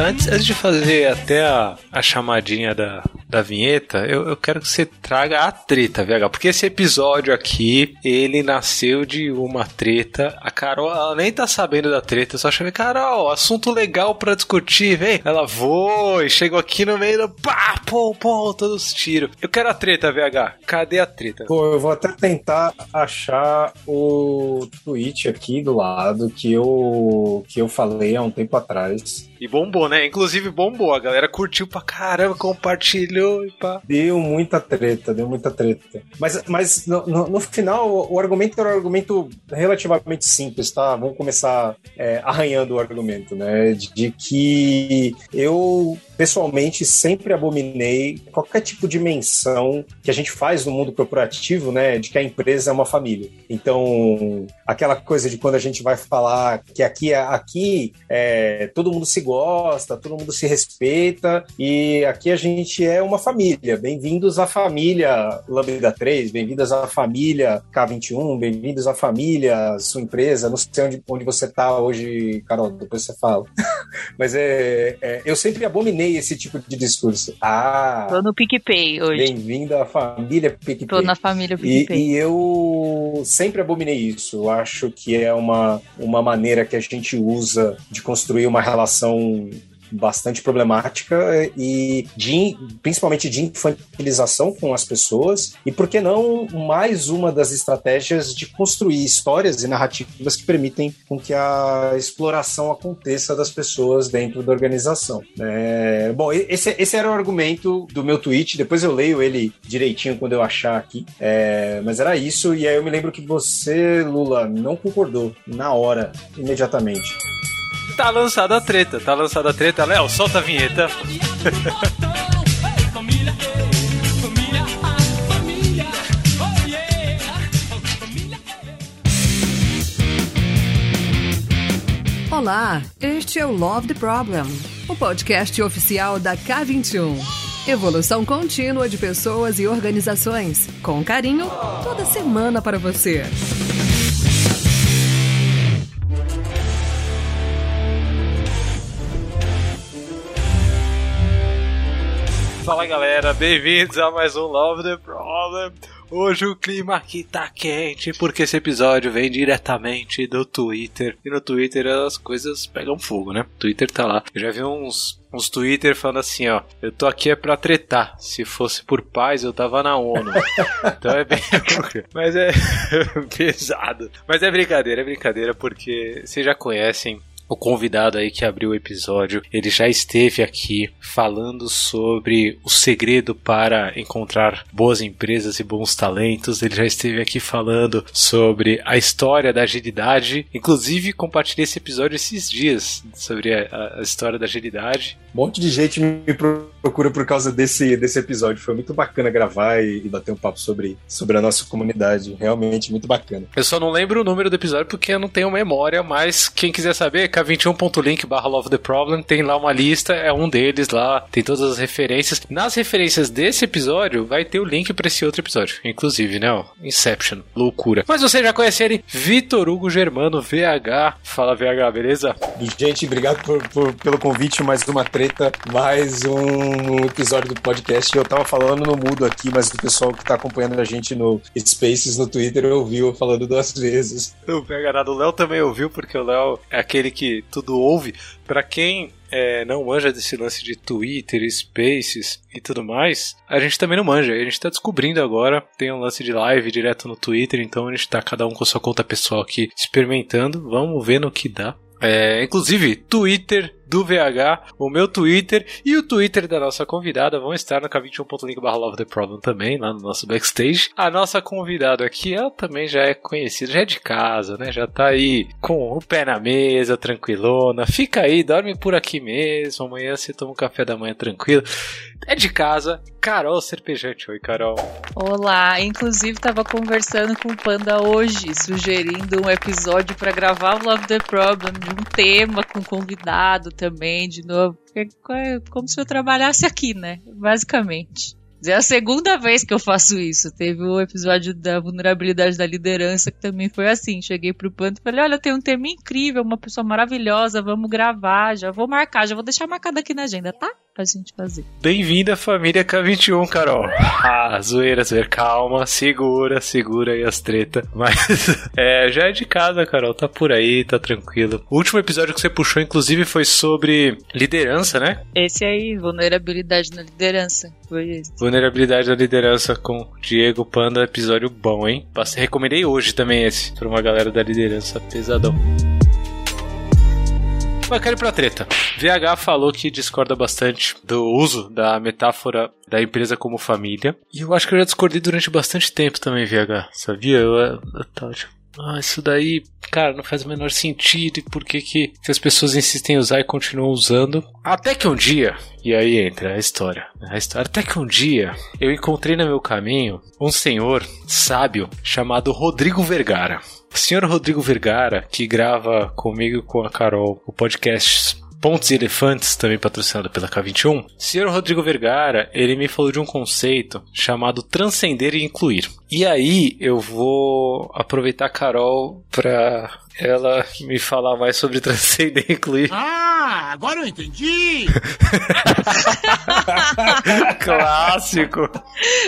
antes, antes de fazer até a, a chamadinha da, da vinheta, eu, eu quero que você traga a treta, VH. Porque esse episódio aqui, ele nasceu de uma treta. A Carol, ela nem tá sabendo da treta, só chamei, Carol, assunto legal pra discutir, vem. Ela foi, chegou aqui no meio do pá, pô, pô, todos os tiros. Eu quero a treta, VH. Cadê a treta? Pô, eu vou até tentar achar o tweet aqui do lado que eu, que eu falei há um tempo atrás. E bombou, né? Inclusive bombou. A galera curtiu pra caramba, compartilhou e pá. Deu muita treta, deu muita treta. Mas, mas no, no, no final, o argumento era um argumento relativamente simples, tá? Vamos começar é, arranhando o argumento, né? De, de que eu pessoalmente sempre abominei qualquer tipo de menção que a gente faz no mundo corporativo, né, de que a empresa é uma família. Então, aquela coisa de quando a gente vai falar que aqui é aqui é, todo mundo se gosta, todo mundo se respeita e aqui a gente é uma família. Bem-vindos à família Lambda 3, bem-vindos à família K21, bem-vindos à família sua empresa. Não sei onde, onde você está hoje, Carol, depois você fala. Mas é, é, eu sempre abominei esse tipo de discurso. Ah, tô no PicPay hoje. Bem-vindo à família PicPay. Tô na família PicPay. E, e eu sempre abominei isso. Eu acho que é uma, uma maneira que a gente usa de construir uma relação bastante problemática e de, principalmente de infantilização com as pessoas e por que não mais uma das estratégias de construir histórias e narrativas que permitem com que a exploração aconteça das pessoas dentro da organização. É, bom, esse, esse era o argumento do meu tweet, depois eu leio ele direitinho quando eu achar aqui, é, mas era isso e aí eu me lembro que você, Lula, não concordou na hora, imediatamente. Tá lançada a treta, tá lançada a treta. Léo, solta a vinheta. Olá, este é o Love the Problem, o podcast oficial da K21. Evolução contínua de pessoas e organizações, com carinho, toda semana para você. Fala galera, bem-vindos a mais um Love the Problem. Hoje o clima aqui tá quente porque esse episódio vem diretamente do Twitter. E no Twitter as coisas pegam fogo, né? O Twitter tá lá. Eu já vi uns, uns Twitter falando assim, ó. Eu tô aqui é pra tretar. Se fosse por paz, eu tava na ONU. então é bem. Mas é pesado. Mas é brincadeira, é brincadeira porque vocês já conhecem o convidado aí que abriu o episódio, ele já esteve aqui falando sobre o segredo para encontrar boas empresas e bons talentos. Ele já esteve aqui falando sobre a história da agilidade. Inclusive, compartilhei esse episódio esses dias sobre a, a história da agilidade. Um monte de gente me procura por causa desse, desse episódio. Foi muito bacana gravar e, e bater um papo sobre, sobre a nossa comunidade. Realmente muito bacana. Eu só não lembro o número do episódio porque eu não tenho memória, mas quem quiser saber, k21.link barra Love the Problem, tem lá uma lista, é um deles lá, tem todas as referências. Nas referências desse episódio, vai ter o link para esse outro episódio, inclusive, né? Ó, Inception, loucura. Mas você já conhece ele, Vitor Hugo Germano, VH. Fala, VH, beleza? Gente, obrigado por, por, pelo convite, mais uma treta, mais um episódio do podcast. Eu tava falando no mudo aqui, mas o pessoal que tá acompanhando a gente no Spaces, no Twitter, ouviu falando duas vezes. Não pega nada, o Léo também ouviu, porque o Léo é aquele que tudo ouve. Para quem é, não manja desse lance de Twitter, Spaces e tudo mais, a gente também não manja. A gente tá descobrindo agora. Tem um lance de live direto no Twitter, então a gente tá cada um com sua conta pessoal aqui experimentando. Vamos ver no que dá. É, inclusive, Twitter do VH, o meu Twitter e o Twitter da nossa convidada vão estar no k21.link barra Love the Problem também, lá no nosso backstage. A nossa convidada aqui, ela também já é conhecida, já é de casa, né? Já tá aí com o pé na mesa, tranquilona. Fica aí, dorme por aqui mesmo. Amanhã você toma um café da manhã tranquilo. É de casa, Carol Serpejante. Oi, Carol. Olá, inclusive tava conversando com o Panda hoje, sugerindo um episódio para gravar o Love the Problem de um tema com convidado também, de novo. É como se eu trabalhasse aqui, né? Basicamente. É a segunda vez que eu faço isso. Teve o episódio da vulnerabilidade da liderança que também foi assim. Cheguei pro Panto e falei: Olha, tem um tema incrível, uma pessoa maravilhosa, vamos gravar. Já vou marcar, já vou deixar marcado aqui na agenda, tá? Pra gente fazer. Bem-vinda, família K21, Carol. Ah, zoeira, zoeira. Calma, segura, segura aí as tretas. Mas é, já é de casa, Carol. Tá por aí, tá tranquilo. O último episódio que você puxou, inclusive, foi sobre liderança, né? Esse aí, vulnerabilidade na liderança. Foi esse. Vulnerabilidade da liderança com Diego Panda, episódio bom, hein? Recomendei hoje também esse, pra uma galera da liderança pesadão. Mas quero ir pra treta. VH falou que discorda bastante do uso da metáfora da empresa como família. E eu acho que eu já discordei durante bastante tempo também, VH. Sabia? Eu, eu, eu tipo, ah, isso daí, cara, não faz o menor sentido. E por que, que, as pessoas insistem em usar e continuam usando? Até que um dia, e aí entra a história, a história. Até que um dia eu encontrei no meu caminho um senhor sábio chamado Rodrigo Vergara. O senhor Rodrigo Vergara, que grava comigo e com a Carol o podcast Pontos e Elefantes, também patrocinado pela K21. Senhor Rodrigo Vergara, ele me falou de um conceito chamado transcender e incluir. E aí eu vou aproveitar a Carol para ela me falar mais sobre transcender e incluir. Ah, agora eu entendi! Clássico!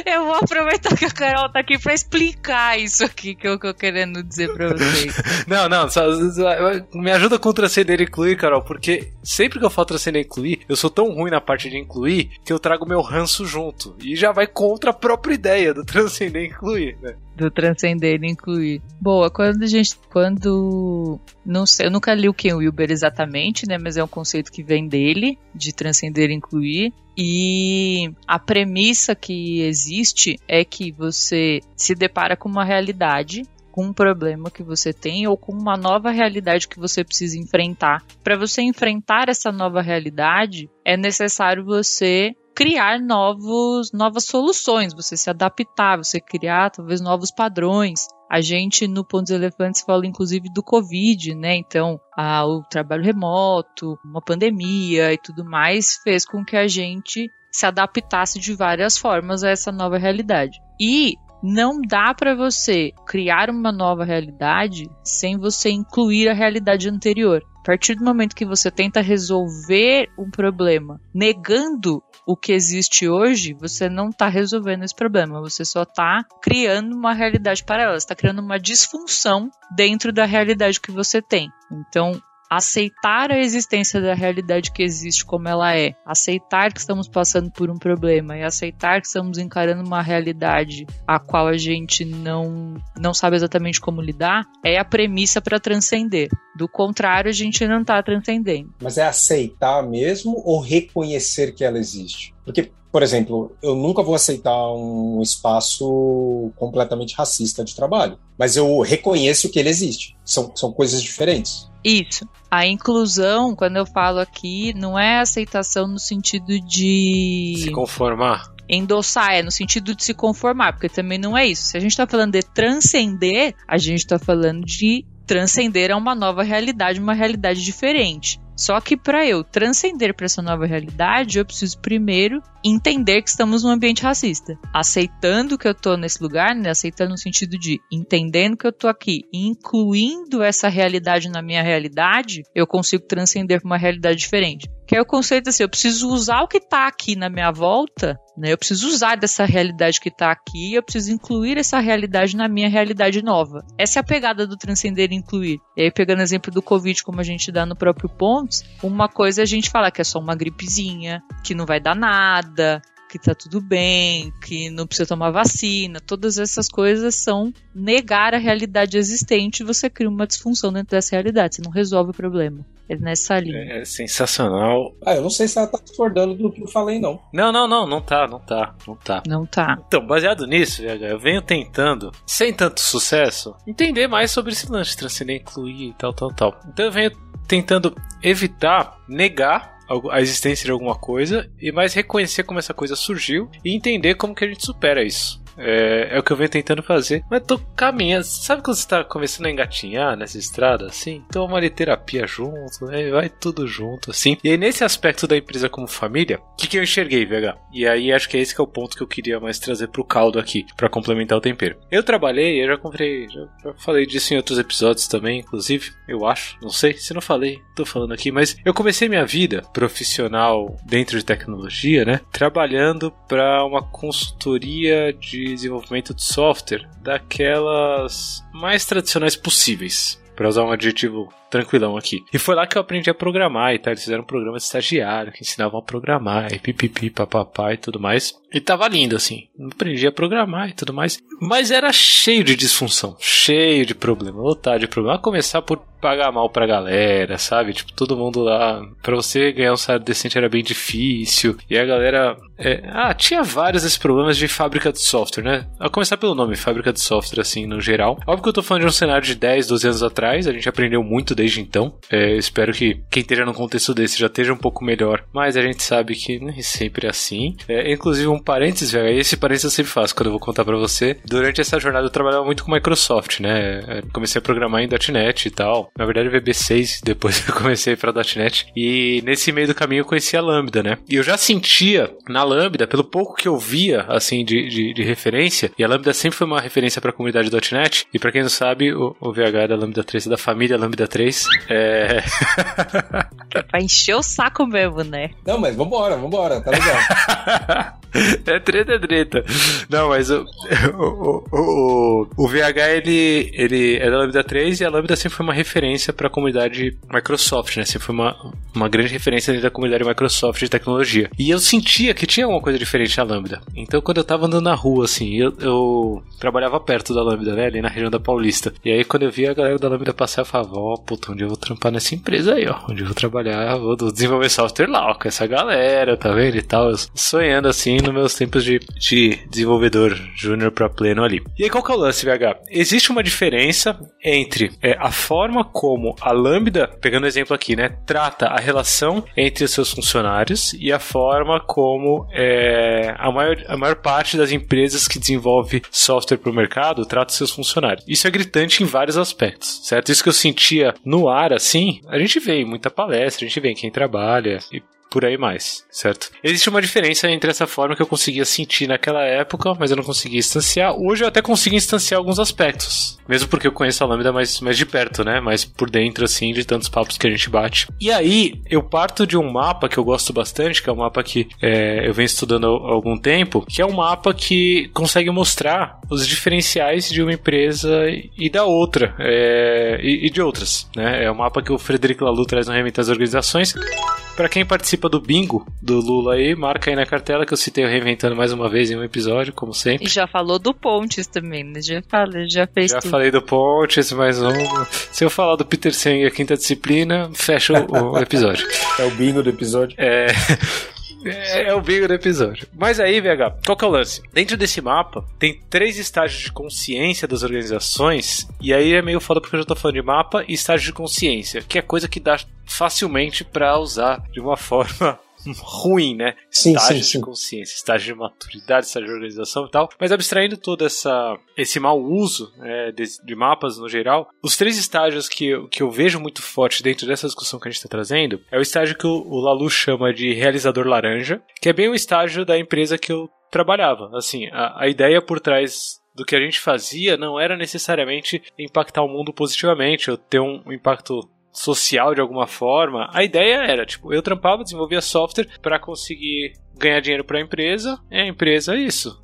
Eu vou aproveitar que a Carol tá aqui pra explicar isso aqui que eu tô querendo dizer pra vocês. Não, não, só, só- me ajuda com transcender e incluir, Carol, porque sempre que eu falo transcender e incluir, eu sou tão ruim na parte de incluir que eu trago meu ranço junto. E já vai contra a própria ideia do transcender e incluir, né? Do transcender e incluir. Boa, quando a gente. Quando. Não sei, eu nunca li o Ken Wilber exatamente, né? Mas é um conceito que vem dele, de transcender e incluir. E a premissa que existe é que você se depara com uma realidade, com um problema que você tem ou com uma nova realidade que você precisa enfrentar. Para você enfrentar essa nova realidade, é necessário você criar novos, novas soluções, você se adaptar, você criar talvez novos padrões. A gente no Pontos Elefantes fala inclusive do Covid, né? Então, ah, o trabalho remoto, uma pandemia e tudo mais fez com que a gente se adaptasse de várias formas a essa nova realidade. E não dá para você criar uma nova realidade sem você incluir a realidade anterior. A partir do momento que você tenta resolver um problema negando o que existe hoje, você não está resolvendo esse problema, você só está criando uma realidade paralela, está criando uma disfunção dentro da realidade que você tem. Então, aceitar a existência da realidade que existe como ela é, aceitar que estamos passando por um problema e aceitar que estamos encarando uma realidade a qual a gente não não sabe exatamente como lidar, é a premissa para transcender. Do contrário, a gente não está transcendendo. Mas é aceitar mesmo ou reconhecer que ela existe? Porque, por exemplo, eu nunca vou aceitar um espaço completamente racista de trabalho, mas eu reconheço que ele existe. São, são coisas diferentes. Isso. A inclusão, quando eu falo aqui, não é aceitação no sentido de Se conformar. endossar, é no sentido de se conformar, porque também não é isso. Se a gente está falando de transcender, a gente está falando de transcender a uma nova realidade, uma realidade diferente. Só que para eu transcender para essa nova realidade, eu preciso primeiro entender que estamos num ambiente racista. Aceitando que eu tô nesse lugar, né? Aceitando no sentido de entendendo que eu tô aqui, incluindo essa realidade na minha realidade, eu consigo transcender para uma realidade diferente. Que é o conceito assim, eu preciso usar o que tá aqui na minha volta, né? Eu preciso usar dessa realidade que tá aqui, eu preciso incluir essa realidade na minha realidade nova. Essa é a pegada do transcender e incluir. E aí, pegando o exemplo do Covid, como a gente dá no próprio Pontos, uma coisa é a gente falar que é só uma gripezinha, que não vai dar nada, que tá tudo bem, que não precisa tomar vacina, todas essas coisas são negar a realidade existente e você cria uma disfunção dentro dessa realidade, você não resolve o problema. É nessa linha. É sensacional. Ah, eu não sei se ela tá discordando do que eu falei, não. Não, não, não, não tá, não tá, não tá. Não tá. Então, baseado nisso, VH, eu venho tentando, sem tanto sucesso, entender mais sobre esse lance de transcender, incluir e tal, tal, tal. Então eu venho tentando evitar negar a existência de alguma coisa e mais reconhecer como essa coisa surgiu e entender como que a gente supera isso. É, é o que eu venho tentando fazer. Mas tô caminhando. Sabe quando você tá começando a engatinhar nessa estrada, assim? Toma ali terapia junto, né? Vai tudo junto, assim. E aí, nesse aspecto da empresa como família, o que, que eu enxerguei, VH? E aí, acho que é esse que é o ponto que eu queria mais trazer pro caldo aqui, para complementar o tempero. Eu trabalhei, eu já comprei, já, já falei disso em outros episódios também, inclusive, eu acho. Não sei, se não falei, tô falando aqui, mas eu comecei minha vida profissional dentro de tecnologia, né? Trabalhando para uma consultoria de desenvolvimento de software daquelas mais tradicionais possíveis. Para usar um adjetivo tranquilão aqui. E foi lá que eu aprendi a programar e tal. Eles fizeram um programa de estagiário que ensinavam a programar e pipipi, papapá e tudo mais. E tava lindo, assim. Aprendi a programar e tudo mais. Mas era cheio de disfunção, cheio de problema, lotado de problema. A começar por pagar mal pra galera, sabe? Tipo, todo mundo lá. Pra você ganhar um salário decente era bem difícil. E a galera. É, ah, tinha vários desses problemas de fábrica de software, né? A começar pelo nome, fábrica de software, assim, no geral. Óbvio que eu tô falando de um cenário de 10, 12 anos atrás. A gente aprendeu muito desde então. É, espero que quem esteja num contexto desse já esteja um pouco melhor. Mas a gente sabe que nem sempre é assim. É, inclusive, um parênteses, velho. Esse parênteses eu sempre faço quando eu vou contar para você. Durante essa jornada eu trabalhava muito com Microsoft, né? É, comecei a programar em .NET e tal. Na verdade, VB6, depois eu comecei para .NET. E nesse meio do caminho eu conheci a Lambda, né? E eu já sentia na Lambda, pelo pouco que eu via, assim, de, de, de referência, e a Lambda sempre foi uma referência para a comunidade .NET. E para quem não sabe, o, o VH da Lambda 3 é da família Lambda 3. É. pra encher o saco mesmo, né? Não, mas vambora, vambora, tá legal. é treta, é treta. Não, mas o, o, o, o, VH ele, ele é da Lambda 3 e a Lambda sempre foi uma referência para a comunidade Microsoft, né? Sempre foi uma, uma grande referência dentro da comunidade Microsoft de tecnologia. E eu sentia que tinha alguma coisa diferente na Lambda. Então, quando eu tava andando na rua, assim, eu, eu trabalhava perto da Lambda, né? Ali na região da Paulista. E aí, quando eu via a galera da Lambda passar, eu falava, ó, oh, puta, onde eu vou trampar nessa empresa aí, ó. Onde eu vou trabalhar, vou desenvolver software lá, ó, com essa galera, tá vendo? E tal. Sonhando assim nos meus tempos de, de desenvolvedor júnior para pleno ali. E aí, qual que é o lance, VH? Existe uma diferença entre é, a forma como a Lambda, pegando o exemplo aqui, né, trata a relação entre os seus funcionários e a forma como é, a, maior, a maior parte das empresas que desenvolve software para o mercado trata seus funcionários. Isso é gritante em vários aspectos, certo? Isso que eu sentia no ar, assim, a gente vê muita palestra, a gente vê em quem trabalha e por aí mais, certo? Existe uma diferença entre essa forma que eu conseguia sentir naquela época, mas eu não conseguia instanciar. Hoje eu até consigo instanciar alguns aspectos, mesmo porque eu conheço a Lambda mais, mais de perto, né? Mais por dentro, assim, de tantos papos que a gente bate. E aí, eu parto de um mapa que eu gosto bastante, que é um mapa que é, eu venho estudando há algum tempo, que é um mapa que consegue mostrar os diferenciais de uma empresa e da outra, é, e, e, de outras, né? É um mapa que o Frederico Lalu traz no Reinventar as Organizações. Para quem participa do bingo do Lula aí, marca aí na cartela que eu citei o Reinventando mais uma vez em um episódio, como sempre. E já falou do Pontes também, né? Já falei, já fez Já tudo. falei do Pontes, mais um. Se eu falar do Peter Seng a quinta disciplina, fecha o, o episódio. É o bingo do episódio. É. É, é, o bingo do episódio. Mas aí, VH, qual que é o lance? Dentro desse mapa, tem três estágios de consciência das organizações, e aí é meio foda porque eu já tô falando de mapa e estágio de consciência, que é coisa que dá facilmente para usar de uma forma ruim, né? Sim, estágio sim, sim. de consciência, estágio de maturidade, estágio de organização e tal. Mas abstraindo todo essa, esse mau uso é, de, de, mapas no geral, os três estágios que eu, que eu vejo muito forte dentro dessa discussão que a gente está trazendo é o estágio que o, o Lalu chama de realizador laranja, que é bem o estágio da empresa que eu trabalhava. Assim, a, a ideia por trás do que a gente fazia não era necessariamente impactar o mundo positivamente, ou ter um impacto social de alguma forma. A ideia era, tipo, eu trampava, desenvolvia software para conseguir ganhar dinheiro para a empresa, e a empresa é isso.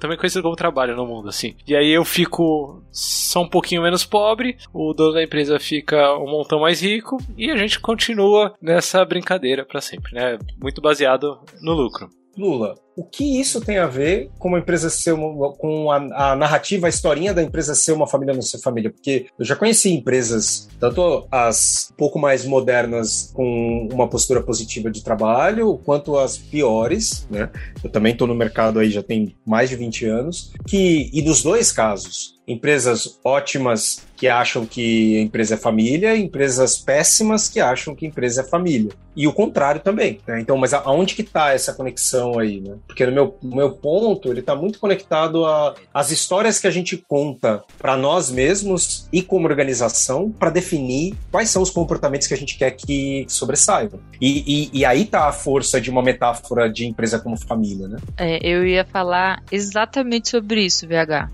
Também conhecido como trabalho no mundo, assim. E aí eu fico só um pouquinho menos pobre, o dono da empresa fica um montão mais rico, e a gente continua nessa brincadeira para sempre, né? Muito baseado no lucro. Lula, o que isso tem a ver com uma empresa ser uma, com a, a, narrativa, a historinha da empresa ser uma família não ser família? Porque eu já conheci empresas, tanto as um pouco mais modernas com uma postura positiva de trabalho, quanto as piores, né? Eu também estou no mercado aí já tem mais de 20 anos, que e nos dois casos, empresas ótimas que acham que empresa é família, empresas péssimas que acham que empresa é família. E o contrário também. Né? Então, mas aonde que está essa conexão aí, né? Porque no meu, meu ponto, ele está muito conectado às histórias que a gente conta para nós mesmos e como organização para definir quais são os comportamentos que a gente quer que sobressaiam. E, e, e aí está a força de uma metáfora de empresa como família, né? É, eu ia falar exatamente sobre isso, VH.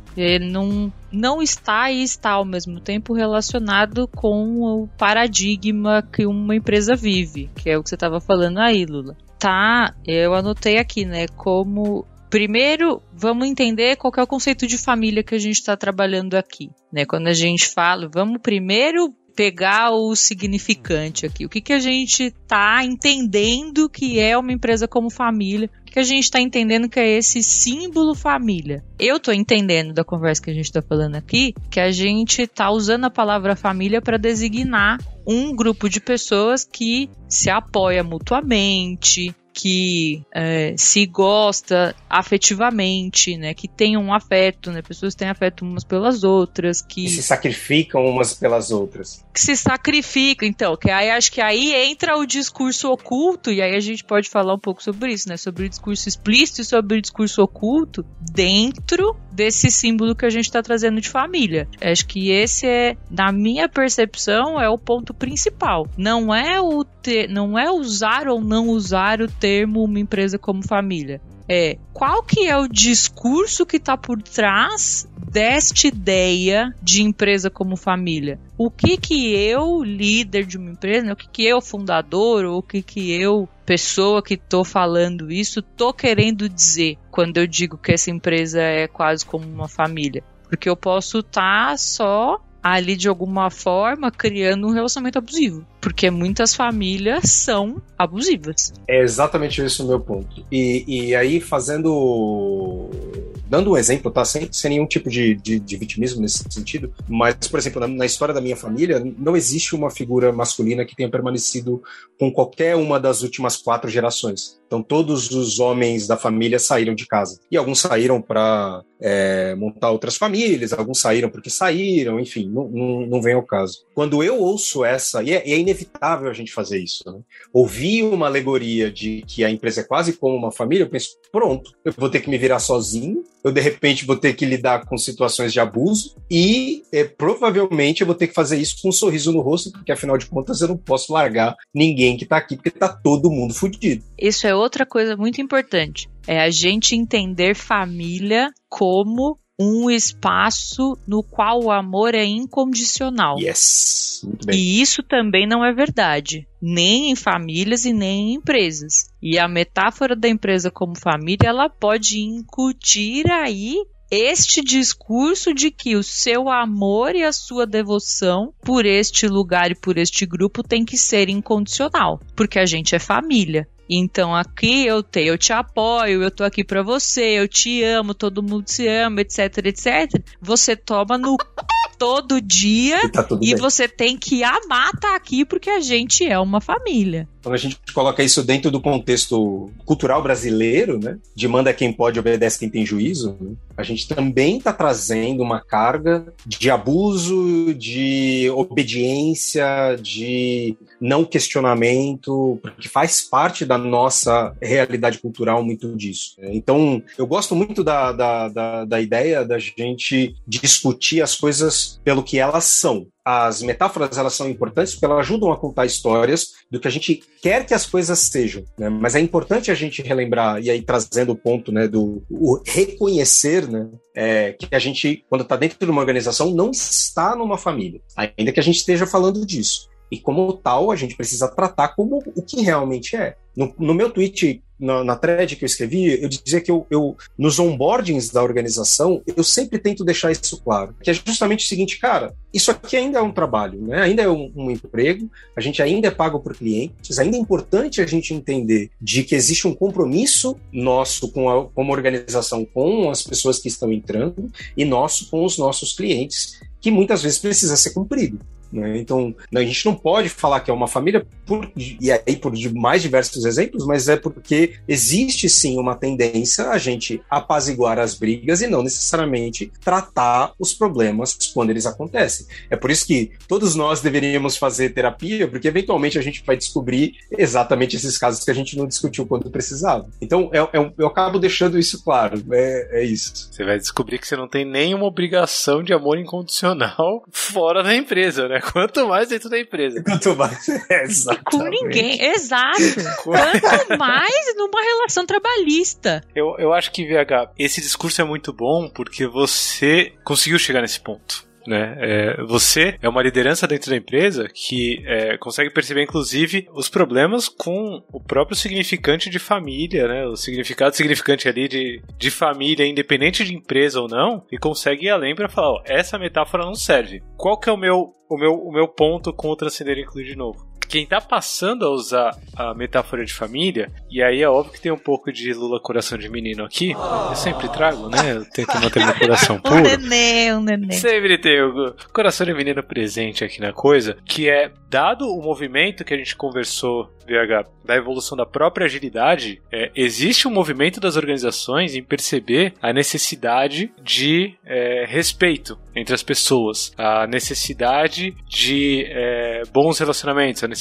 não, não está e está ao mesmo tempo relacionado com o paradigma que uma empresa vive, que é o que você estava falando aí, Lula. Tá, eu anotei aqui, né, como Primeiro, vamos entender qual é o conceito de família que a gente está trabalhando aqui. Né? Quando a gente fala, vamos primeiro pegar o significante aqui. O que, que a gente está entendendo que é uma empresa como família? O que, que a gente está entendendo que é esse símbolo família? Eu estou entendendo da conversa que a gente está falando aqui que a gente está usando a palavra família para designar um grupo de pessoas que se apoia mutuamente, que é, se gosta afetivamente, né? Que tem um afeto, né? Pessoas têm afeto umas pelas outras, que... que se sacrificam umas pelas outras. Que se sacrificam, então, que aí acho que aí entra o discurso oculto, e aí a gente pode falar um pouco sobre isso, né? Sobre o discurso explícito e sobre o discurso oculto dentro desse símbolo que a gente está trazendo de família. Acho que esse é, na minha percepção, é o ponto principal. Não é o ter, não é usar ou não usar o termo uma empresa como família. É qual que é o discurso que está por trás desta ideia de empresa como família? O que que eu, líder de uma empresa, né, o que que eu, fundador, ou o que que eu, pessoa que estou falando isso, tô querendo dizer quando eu digo que essa empresa é quase como uma família? Porque eu posso estar tá só ali de alguma forma criando um relacionamento abusivo. Porque muitas famílias são abusivas. É exatamente esse o meu ponto. E, e aí, fazendo dando um exemplo, tá? Sem, sem nenhum tipo de, de, de, vitimismo nesse sentido, mas, por exemplo, na, na, história da minha família, não existe uma figura masculina que tenha permanecido com qualquer uma das últimas quatro gerações. Então, todos os homens da família saíram de casa. E alguns saíram para é, montar outras famílias, alguns saíram porque saíram, enfim, não, não, não vem ao caso. Quando eu ouço essa, e é, é inevitável a gente fazer isso, né? ouvir uma alegoria de que a empresa é quase como uma família, eu penso, pronto, eu vou ter que me virar sozinho, eu de repente vou ter que lidar com situações de abuso e é, provavelmente eu vou ter que fazer isso com um sorriso no rosto, porque afinal de contas eu não posso largar ninguém que tá aqui, porque tá todo mundo fudido. Isso é outra coisa muito importante. É a gente entender família como um espaço no qual o amor é incondicional. Yes. Muito bem. E isso também não é verdade, nem em famílias e nem em empresas. E a metáfora da empresa como família, ela pode incutir aí este discurso de que o seu amor e a sua devoção por este lugar e por este grupo tem que ser incondicional, porque a gente é família. Então aqui eu tenho, eu te apoio, eu tô aqui para você, eu te amo, todo mundo se ama, etc, etc. Você toma no todo dia e, tá e você tem que amar estar tá aqui porque a gente é uma família. Quando a gente coloca isso dentro do contexto cultural brasileiro, né, de manda quem pode, obedece quem tem juízo, né, a gente também está trazendo uma carga de abuso, de obediência, de não questionamento, porque faz parte da nossa realidade cultural muito disso. Então, eu gosto muito da, da, da, da ideia da gente discutir as coisas pelo que elas são as metáforas elas são importantes porque elas ajudam a contar histórias do que a gente quer que as coisas sejam. Né? Mas é importante a gente relembrar, e aí trazendo o ponto né, do reconhecer né, é, que a gente, quando está dentro de uma organização, não está numa família, ainda que a gente esteja falando disso. E como tal, a gente precisa tratar como o que realmente é. No, no meu tweet, na, na, thread que eu escrevi, eu dizia que eu, eu, nos onboardings da organização, eu sempre tento deixar isso claro. Que é justamente o seguinte, cara, isso aqui ainda é um trabalho, né? ainda é um, um emprego, a gente ainda é pago por clientes, ainda é importante a gente entender de que existe um compromisso nosso com a, como organização com as pessoas que estão entrando e nosso com os nossos clientes, que muitas vezes precisa ser cumprido. Né? Então, a gente não pode falar que é uma família, por, e aí por mais diversos exemplos, mas é porque existe sim uma tendência a gente apaziguar as brigas e não necessariamente tratar os problemas quando eles acontecem. É por isso que todos nós deveríamos fazer terapia, porque eventualmente a gente vai descobrir exatamente esses casos que a gente não discutiu quando precisava. Então, é, é, eu acabo deixando isso claro. É, é isso. Você vai descobrir que você não tem nenhuma obrigação de amor incondicional fora da empresa, né? Quanto mais dentro da empresa. Quanto mais. É, exatamente. Com ninguém, exato. Quanto mais numa relação trabalhista. Eu, eu acho que, VH, esse discurso é muito bom porque você conseguiu chegar nesse ponto. Né? É, você é uma liderança dentro da empresa que é, consegue perceber, inclusive, os problemas com o próprio significante de família, né? O significado significante ali de, de família, independente de empresa ou não, e consegue ir além para falar: ó, essa metáfora não serve. Qual que é o meu, o meu, o meu ponto com o e incluir de novo? Quem tá passando a usar a metáfora de família, e aí é óbvio que tem um pouco de Lula coração de menino aqui, eu sempre trago, né? Eu tento manter meu coração puro. Um neném, um neném. Sempre tem o coração de menino presente aqui na coisa, que é, dado o movimento que a gente conversou, VH, da evolução da própria agilidade, é, existe um movimento das organizações em perceber a necessidade de é, respeito entre as pessoas, a necessidade de é, bons relacionamentos, a necessidade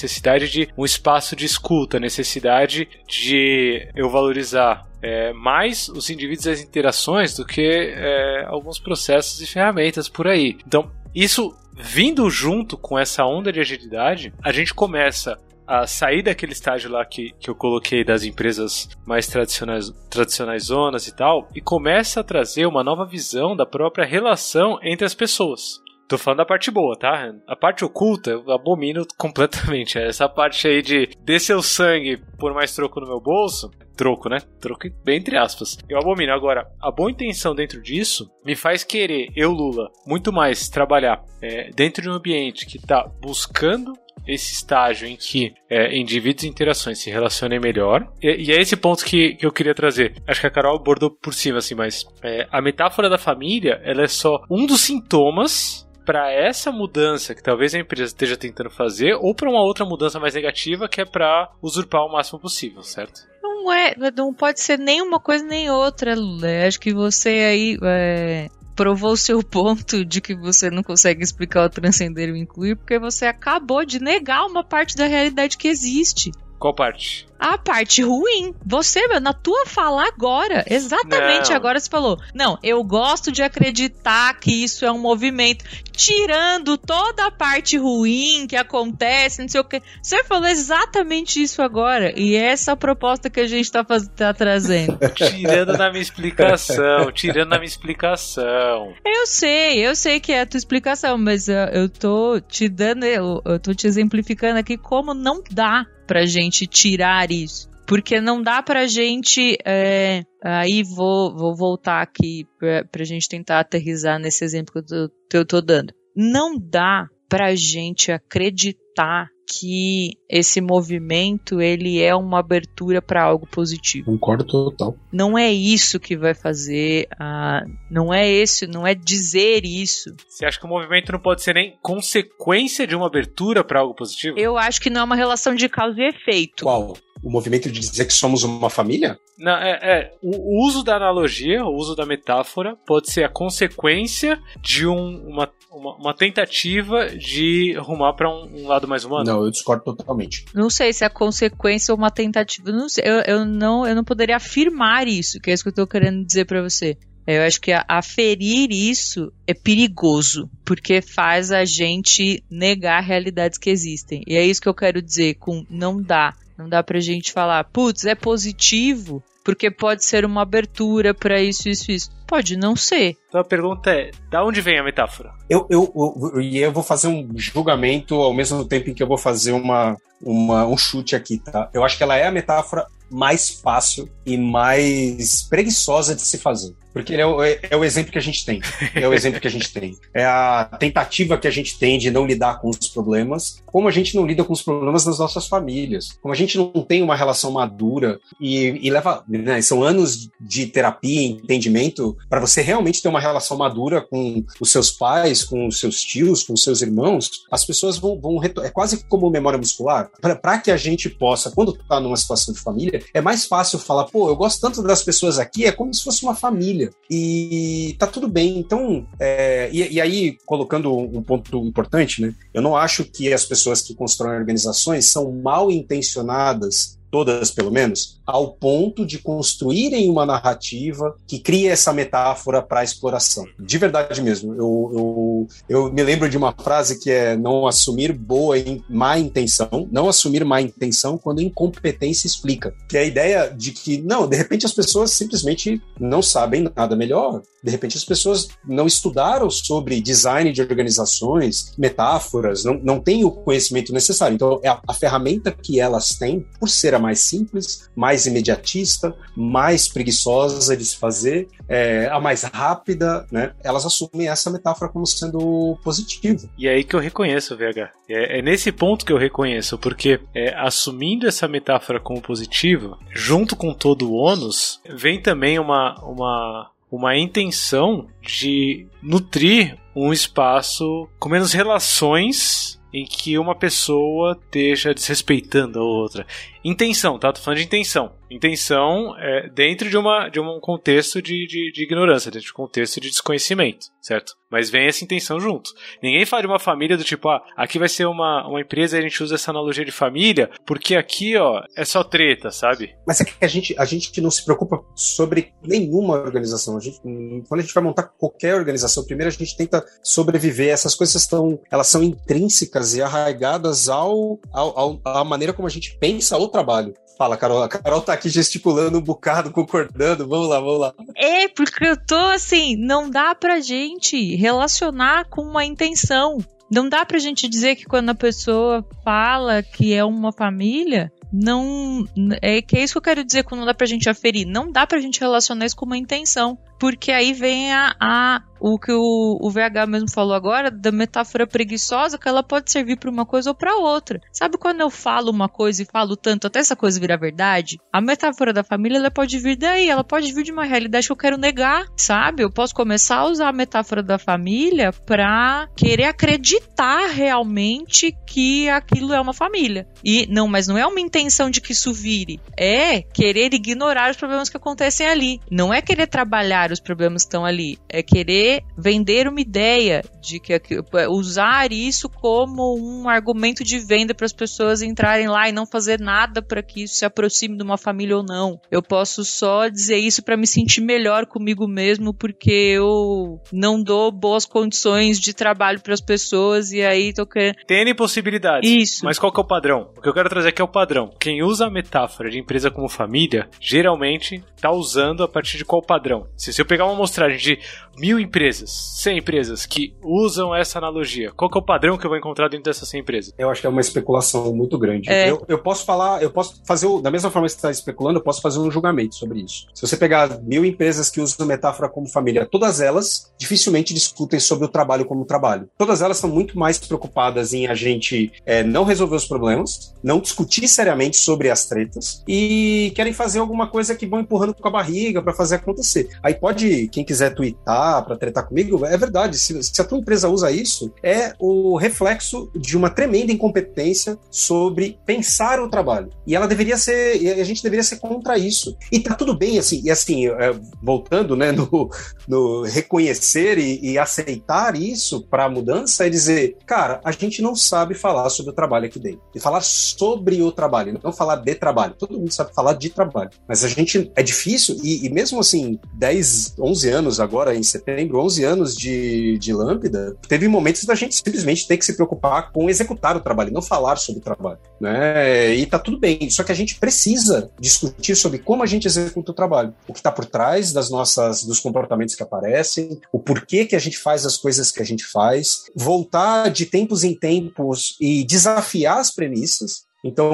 de um espaço de escuta, necessidade de eu valorizar é, mais os indivíduos e as interações do que é, alguns processos e ferramentas por aí. Então, isso vindo junto com essa onda de agilidade, a gente começa a sair daquele estágio lá que, que eu coloquei das empresas mais tradicionais, tradicionais zonas e tal, e começa a trazer uma nova visão da própria relação entre as pessoas. Tô falando da parte boa, tá? A parte oculta eu abomino completamente. Essa parte aí de dê seu sangue por mais troco no meu bolso. Troco, né? Troco bem entre aspas. Eu abomino. Agora, a boa intenção dentro disso me faz querer, eu, Lula, muito mais trabalhar é, dentro de um ambiente que tá buscando esse estágio em que é, indivíduos e interações se relacionem melhor. E, e, é esse ponto que, que eu queria trazer. Acho que a Carol abordou por cima, assim, mas é, a metáfora da família, ela é só um dos sintomas para essa mudança que talvez a empresa esteja tentando fazer, ou para uma outra mudança mais negativa que é para usurpar o máximo possível, certo? Não é, não pode ser nem uma coisa nem outra, Lula. Acho que você aí é, provou o seu ponto de que você não consegue explicar o transcender e o incluir, porque você acabou de negar uma parte da realidade que existe. Qual parte? A parte ruim. Você, meu, na tua fala agora, exatamente Não. agora você falou. Não, eu gosto de acreditar que isso é um movimento, tirando toda a parte ruim que acontece, não sei o que. Você falou exatamente isso agora. E essa é a proposta que a gente tá, faz... tá trazendo. tirando na minha explicação, tirando na minha explicação. Eu sei, eu sei que é a tua explicação, mas eu, eu tô te dando, eu, eu tô te exemplificando aqui como não dá pra gente tirar isso. Porque não dá pra gente. É, aí vou, vou voltar aqui pra, pra gente tentar aterrizar nesse exemplo que eu tô, que eu tô dando. Não dá pra gente acreditar que esse movimento ele é uma abertura para algo positivo. Concordo total. Não é isso que vai fazer, a, não é esse, não é dizer isso. Você acha que o movimento não pode ser nem consequência de uma abertura para algo positivo? Eu acho que não é uma relação de causa e efeito. Qual? O movimento de dizer que somos uma família? Não, é, é, o uso da analogia, o uso da metáfora, pode ser a consequência de um, uma, uma, uma tentativa de rumar para um, um, lado mais humano. Não, eu discordo totalmente. Não sei se é consequência ou uma tentativa. Não sei, eu, eu, não, eu não poderia afirmar isso, que é isso que eu tô querendo dizer para você. Eu acho que aferir isso é perigoso, porque faz a gente negar realidades que existem. E é isso que eu quero dizer com não dá. Não dá pra gente falar, putz, é positivo, porque pode ser uma abertura para isso, isso, isso. Pode não ser. Então a pergunta é: da onde vem a metáfora? Eu, eu, eu, eu vou fazer um julgamento ao mesmo tempo em que eu vou fazer uma, uma, um chute aqui, tá? Eu acho que ela é a metáfora mais fácil e mais preguiçosa de se fazer. Porque ele é o, é, é o, exemplo que a gente tem. É o exemplo que a gente tem. É a tentativa que a gente tem de não lidar com os problemas, como a gente não lida com os problemas nas nossas famílias. Como a gente não tem uma relação madura e, e leva. Né, são anos de terapia, entendimento, para você realmente ter uma relação madura com os seus pais, com os seus tios, com os seus irmãos. As pessoas vão. vão é quase como memória muscular. Para que a gente possa, quando está numa situação de família, é mais fácil falar, pô, eu gosto tanto das pessoas aqui, é como se fosse uma família. E tá tudo bem. Então, é, e, e, aí, colocando um ponto importante, né? Eu não acho que as pessoas que constroem organizações são mal intencionadas todas pelo menos, ao ponto de construírem uma narrativa que cria essa metáfora para a exploração. De verdade mesmo. Eu, eu, eu, me lembro de uma frase que é não assumir boa e má intenção, não assumir má intenção quando incompetência explica. Que é a ideia de que, não, de repente as pessoas simplesmente não sabem nada melhor. De repente as pessoas não estudaram sobre design de organizações, metáforas, não, não têm o conhecimento necessário. Então, é a, a ferramenta que elas têm, por ser a mais simples, mais imediatista, mais preguiçosa de se fazer, é, a mais rápida, né? Elas assumem essa metáfora como sendo positiva. E é aí que eu reconheço, VH. É, é nesse ponto que eu reconheço, porque é, assumindo essa metáfora como positiva, junto com todo o ônus, vem também uma, uma, uma intenção de nutrir um espaço com menos relações em que uma pessoa esteja desrespeitando a outra. Intenção, tá? Tô falando de intenção. Intenção é dentro de, uma, de um contexto de, de, de, ignorância, dentro de um contexto de desconhecimento, certo? Mas vem essa intenção junto. Ninguém fala de uma família do tipo, ah, aqui vai ser uma, uma empresa e a gente usa essa analogia de família, porque aqui, ó, é só treta, sabe? Mas é que a gente, a gente não se preocupa sobre nenhuma organização. A gente, quando a gente vai montar qualquer organização, primeiro a gente tenta sobreviver. Essas coisas estão, elas são intrínsecas e arraigadas ao, ao, ao à maneira como a gente pensa trabalho. Fala, Carol. A Carol tá aqui gesticulando um bocado, concordando. Vamos lá, vamos lá. É, porque eu tô assim, não dá pra gente relacionar com uma intenção. Não dá pra gente dizer que quando a pessoa fala que é uma família, não. É que é isso que eu quero dizer quando não dá pra gente aferir. Não dá pra gente relacionar isso com uma intenção. Porque aí vem a, a o que o, o VH mesmo falou agora, da metáfora preguiçosa, que ela pode servir para uma coisa ou para outra. Sabe quando eu falo uma coisa e falo tanto até essa coisa virar verdade? A metáfora da família, ela pode vir daí, ela pode vir de uma realidade que eu quero negar, sabe? Eu posso começar a usar a metáfora da família para querer acreditar realmente que aquilo é uma família. E não, mas não é uma intenção de que isso vire, é querer ignorar os problemas que acontecem ali. Não é querer trabalhar os problemas estão ali, é querer vender uma ideia de que usar isso como um argumento de venda para as pessoas entrarem lá e não fazer nada para que isso se aproxime de uma família ou não. Eu posso só dizer isso para me sentir melhor comigo mesmo porque eu não dou boas condições de trabalho para as pessoas e aí tô querendo. Tem possibilidades. Isso. Mas qual que é o padrão? O que eu quero trazer aqui é o padrão. Quem usa a metáfora de empresa como família, geralmente tá usando a partir de qual padrão? Se, se eu pegar uma amostragem de mil empresas, 100 empresas que usam essa analogia, qual que é o padrão que eu vou encontrar dentro dessas 100 empresas? Eu acho que é uma especulação muito grande. É. Eu, eu, posso falar, eu posso fazer, da mesma forma que você está especulando, eu posso fazer um julgamento sobre isso. Se você pegar mil empresas que usam metáfora como família, todas elas dificilmente discutem sobre o trabalho como trabalho. Todas elas são muito mais preocupadas em a gente é, não resolver os problemas, não discutir seriamente sobre as tretas e querem fazer alguma coisa que vão empurrando com a barriga para fazer acontecer. Aí pode, quem quiser twittar para tretar comigo, é verdade. Se, se, a tua empresa usa isso, é o reflexo de uma tremenda incompetência sobre pensar o trabalho. E ela deveria ser, a gente deveria ser contra isso. E tá tudo bem, assim, e assim, é, voltando, né, no, no reconhecer e, e aceitar isso para a mudança, é dizer, cara, a gente não sabe falar sobre o trabalho aqui dentro. E falar sobre o trabalho, não falar de trabalho. Todo mundo sabe falar de trabalho. Mas a gente, é difícil, e, e mesmo assim, 10, 11 anos agora, em setembro, 11 anos de, de Lambda, teve momentos da gente simplesmente ter que se preocupar com executar o trabalho, não falar sobre o trabalho. Né? E tá tudo bem, só que a gente precisa discutir sobre como a gente executa o trabalho, o que está por trás das nossas, dos comportamentos que aparecem, o porquê que a gente faz as coisas que a gente faz, voltar de tempos em tempos e desafiar as premissas. Então,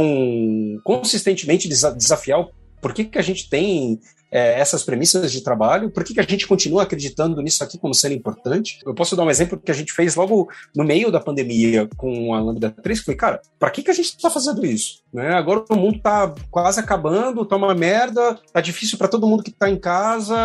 consistentemente desafiar o porquê que a gente tem é, essas premissas de trabalho? Por que, que a gente continua acreditando nisso aqui como sendo importante? Eu posso dar um exemplo que a gente fez logo no meio da pandemia com a Lambda 3, que foi, cara, para que, que a gente está fazendo isso? Né? Agora o mundo tá quase acabando, tá uma merda, tá difícil para todo mundo que tá em casa,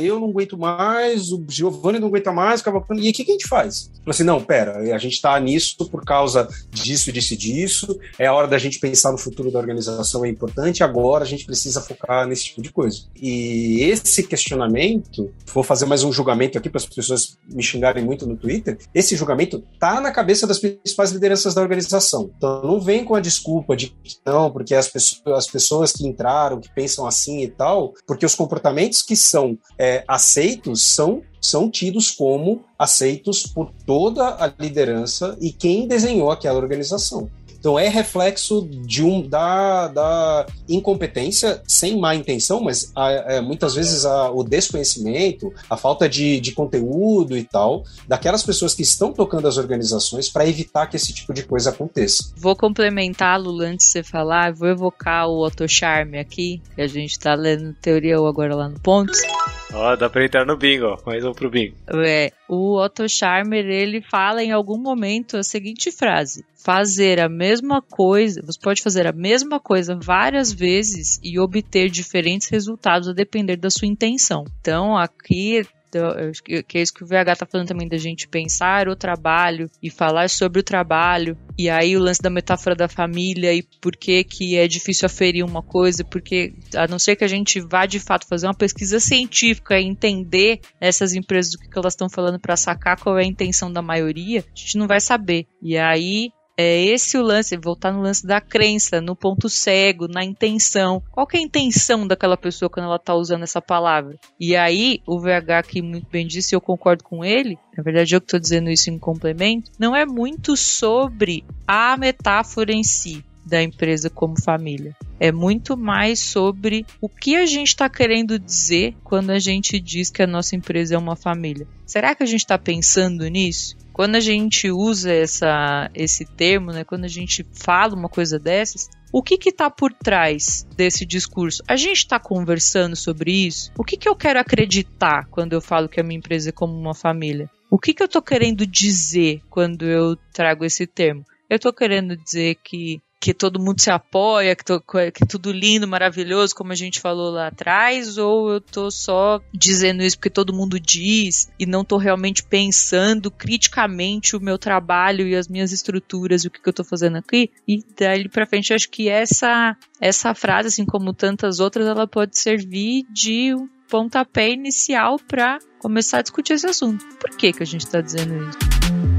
eu não aguento mais, o Giovanni não aguenta mais, e o que, que a gente faz? Falei assim, não, pera, a gente tá nisso por causa disso, disso e disso, é a hora da gente pensar no futuro da organização, é importante, agora a gente precisa focar nesse tipo de coisa. E esse questionamento, vou fazer mais um julgamento aqui para as pessoas me xingarem muito no Twitter, esse julgamento tá na cabeça das principais lideranças da organização. Então não vem com a desculpa de que não, porque as pessoas, as pessoas que entraram, que pensam assim e tal, porque os comportamentos que são é, aceitos são são tidos como aceitos por toda a liderança e quem desenhou aquela organização. Então é reflexo de um da, da incompetência, sem má intenção, mas a, é, muitas vezes a, o desconhecimento, a falta de, de conteúdo e tal, daquelas pessoas que estão tocando as organizações para evitar que esse tipo de coisa aconteça. Vou complementar, Lula, antes de você falar, vou evocar o Otto Charme aqui, que a gente está lendo teoria ou agora lá no Pontos. Ó, oh, dá pra entrar no bingo, mais um pro bingo. É, o Otto Charmer, ele fala em algum momento a seguinte frase: fazer a mesma coisa, você pode fazer a mesma coisa várias vezes e obter diferentes resultados a depender da sua intenção. Então, aqui que é isso que o VH tá falando também da gente pensar o trabalho e falar sobre o trabalho. E aí o lance da metáfora da família e por que que é difícil aferir uma coisa, porque a não ser que a gente vá de fato fazer uma pesquisa científica e entender essas empresas o que, que elas estão falando para sacar qual é a intenção da maioria, a gente não vai saber. E aí é esse o lance, voltar no lance da crença, no ponto cego, na intenção. Qual é a intenção daquela pessoa quando ela está usando essa palavra? E aí, o VH que muito bem disse, eu concordo com ele, na verdade eu que estou dizendo isso em complemento, não é muito sobre a metáfora em si da empresa como família. É muito mais sobre o que a gente está querendo dizer quando a gente diz que a nossa empresa é uma família. Será que a gente está pensando nisso? Quando a gente usa essa, esse termo, né, quando a gente fala uma coisa dessas, o que está por trás desse discurso? A gente está conversando sobre isso? O que, que eu quero acreditar quando eu falo que a minha empresa é como uma família? O que, que eu estou querendo dizer quando eu trago esse termo? Eu estou querendo dizer que que todo mundo se apoia, que, tô, que tudo lindo, maravilhoso, como a gente falou lá atrás, ou eu tô só dizendo isso porque todo mundo diz e não tô realmente pensando criticamente o meu trabalho e as minhas estruturas e o que, que eu tô fazendo aqui? E daí pra frente eu acho que essa, essa frase, assim como tantas outras, ela pode servir de um pontapé inicial para começar a discutir esse assunto. Por que, que a gente está dizendo isso?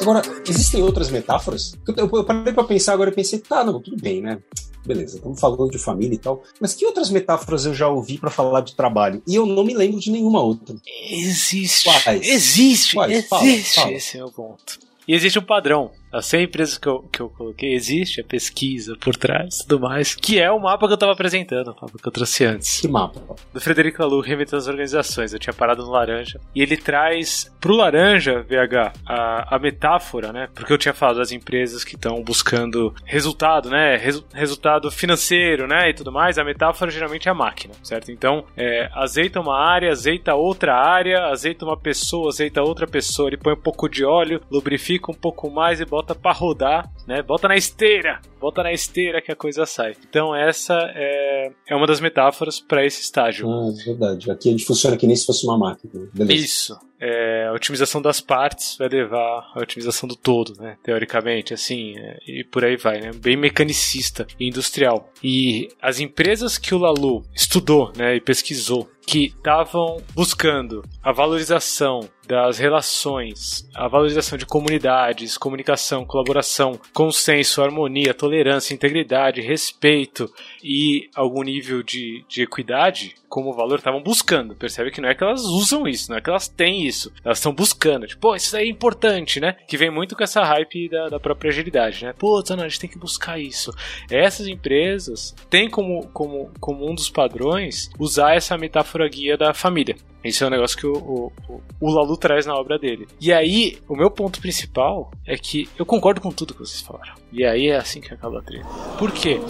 Agora, existem outras metáforas? Eu, eu parei pra pensar agora e pensei, tá, não, tudo bem, né? Beleza, estamos falando de família e tal. Mas que outras metáforas eu já ouvi para falar de trabalho? E eu não me lembro de nenhuma outra. Existe. Quais? Existe. Quais? Existe. Fala, fala. Esse é o ponto. E existe um padrão. As 100 empresas que eu, que eu coloquei, existe a pesquisa por trás e tudo mais, que é o mapa que eu estava apresentando, o mapa que eu trouxe antes. Que mapa? Do Frederico Lalu, Reinventando as Organizações. Eu tinha parado no laranja. E ele traz pro laranja, VH, a, a metáfora, né? Porque eu tinha falado das empresas que estão buscando resultado, né? Resu resultado financeiro, né? E tudo mais. A metáfora geralmente é a máquina, certo? Então, é, azeita uma área, azeita outra área, azeita uma pessoa, azeita outra pessoa. Ele põe um pouco de óleo, lubrifica um pouco mais e bota bota para rodar, né? Bota na esteira, bota na esteira que a coisa sai. Então essa é, é uma das metáforas para esse estágio. Ah, é verdade. Aqui a gente funciona que nem se fosse uma máquina. Beleza. Isso. É, a otimização das partes vai levar à otimização do todo, né? Teoricamente, assim, é, e por aí vai, né? Bem mecanicista e industrial. E as empresas que o Lalu estudou, né, e pesquisou, que estavam buscando a valorização das relações, a valorização de comunidades, comunicação, colaboração, consenso, harmonia, tolerância, integridade, respeito e algum nível de, de equidade como valor estavam buscando. Percebe que não é que elas usam isso, não é que elas têm isso. Elas estão buscando, tipo, pô, isso aí é importante, né? Que vem muito com essa hype da, da própria agilidade, né? Pô, não, a gente tem que buscar isso. Essas empresas têm como, como, como um dos padrões usar essa metáfora guia da família. Esse é um negócio que o, o, o Lalu traz na obra dele. E aí, o meu ponto principal é que eu concordo com tudo que vocês falaram. E aí é assim que acaba a trilha. Por quê?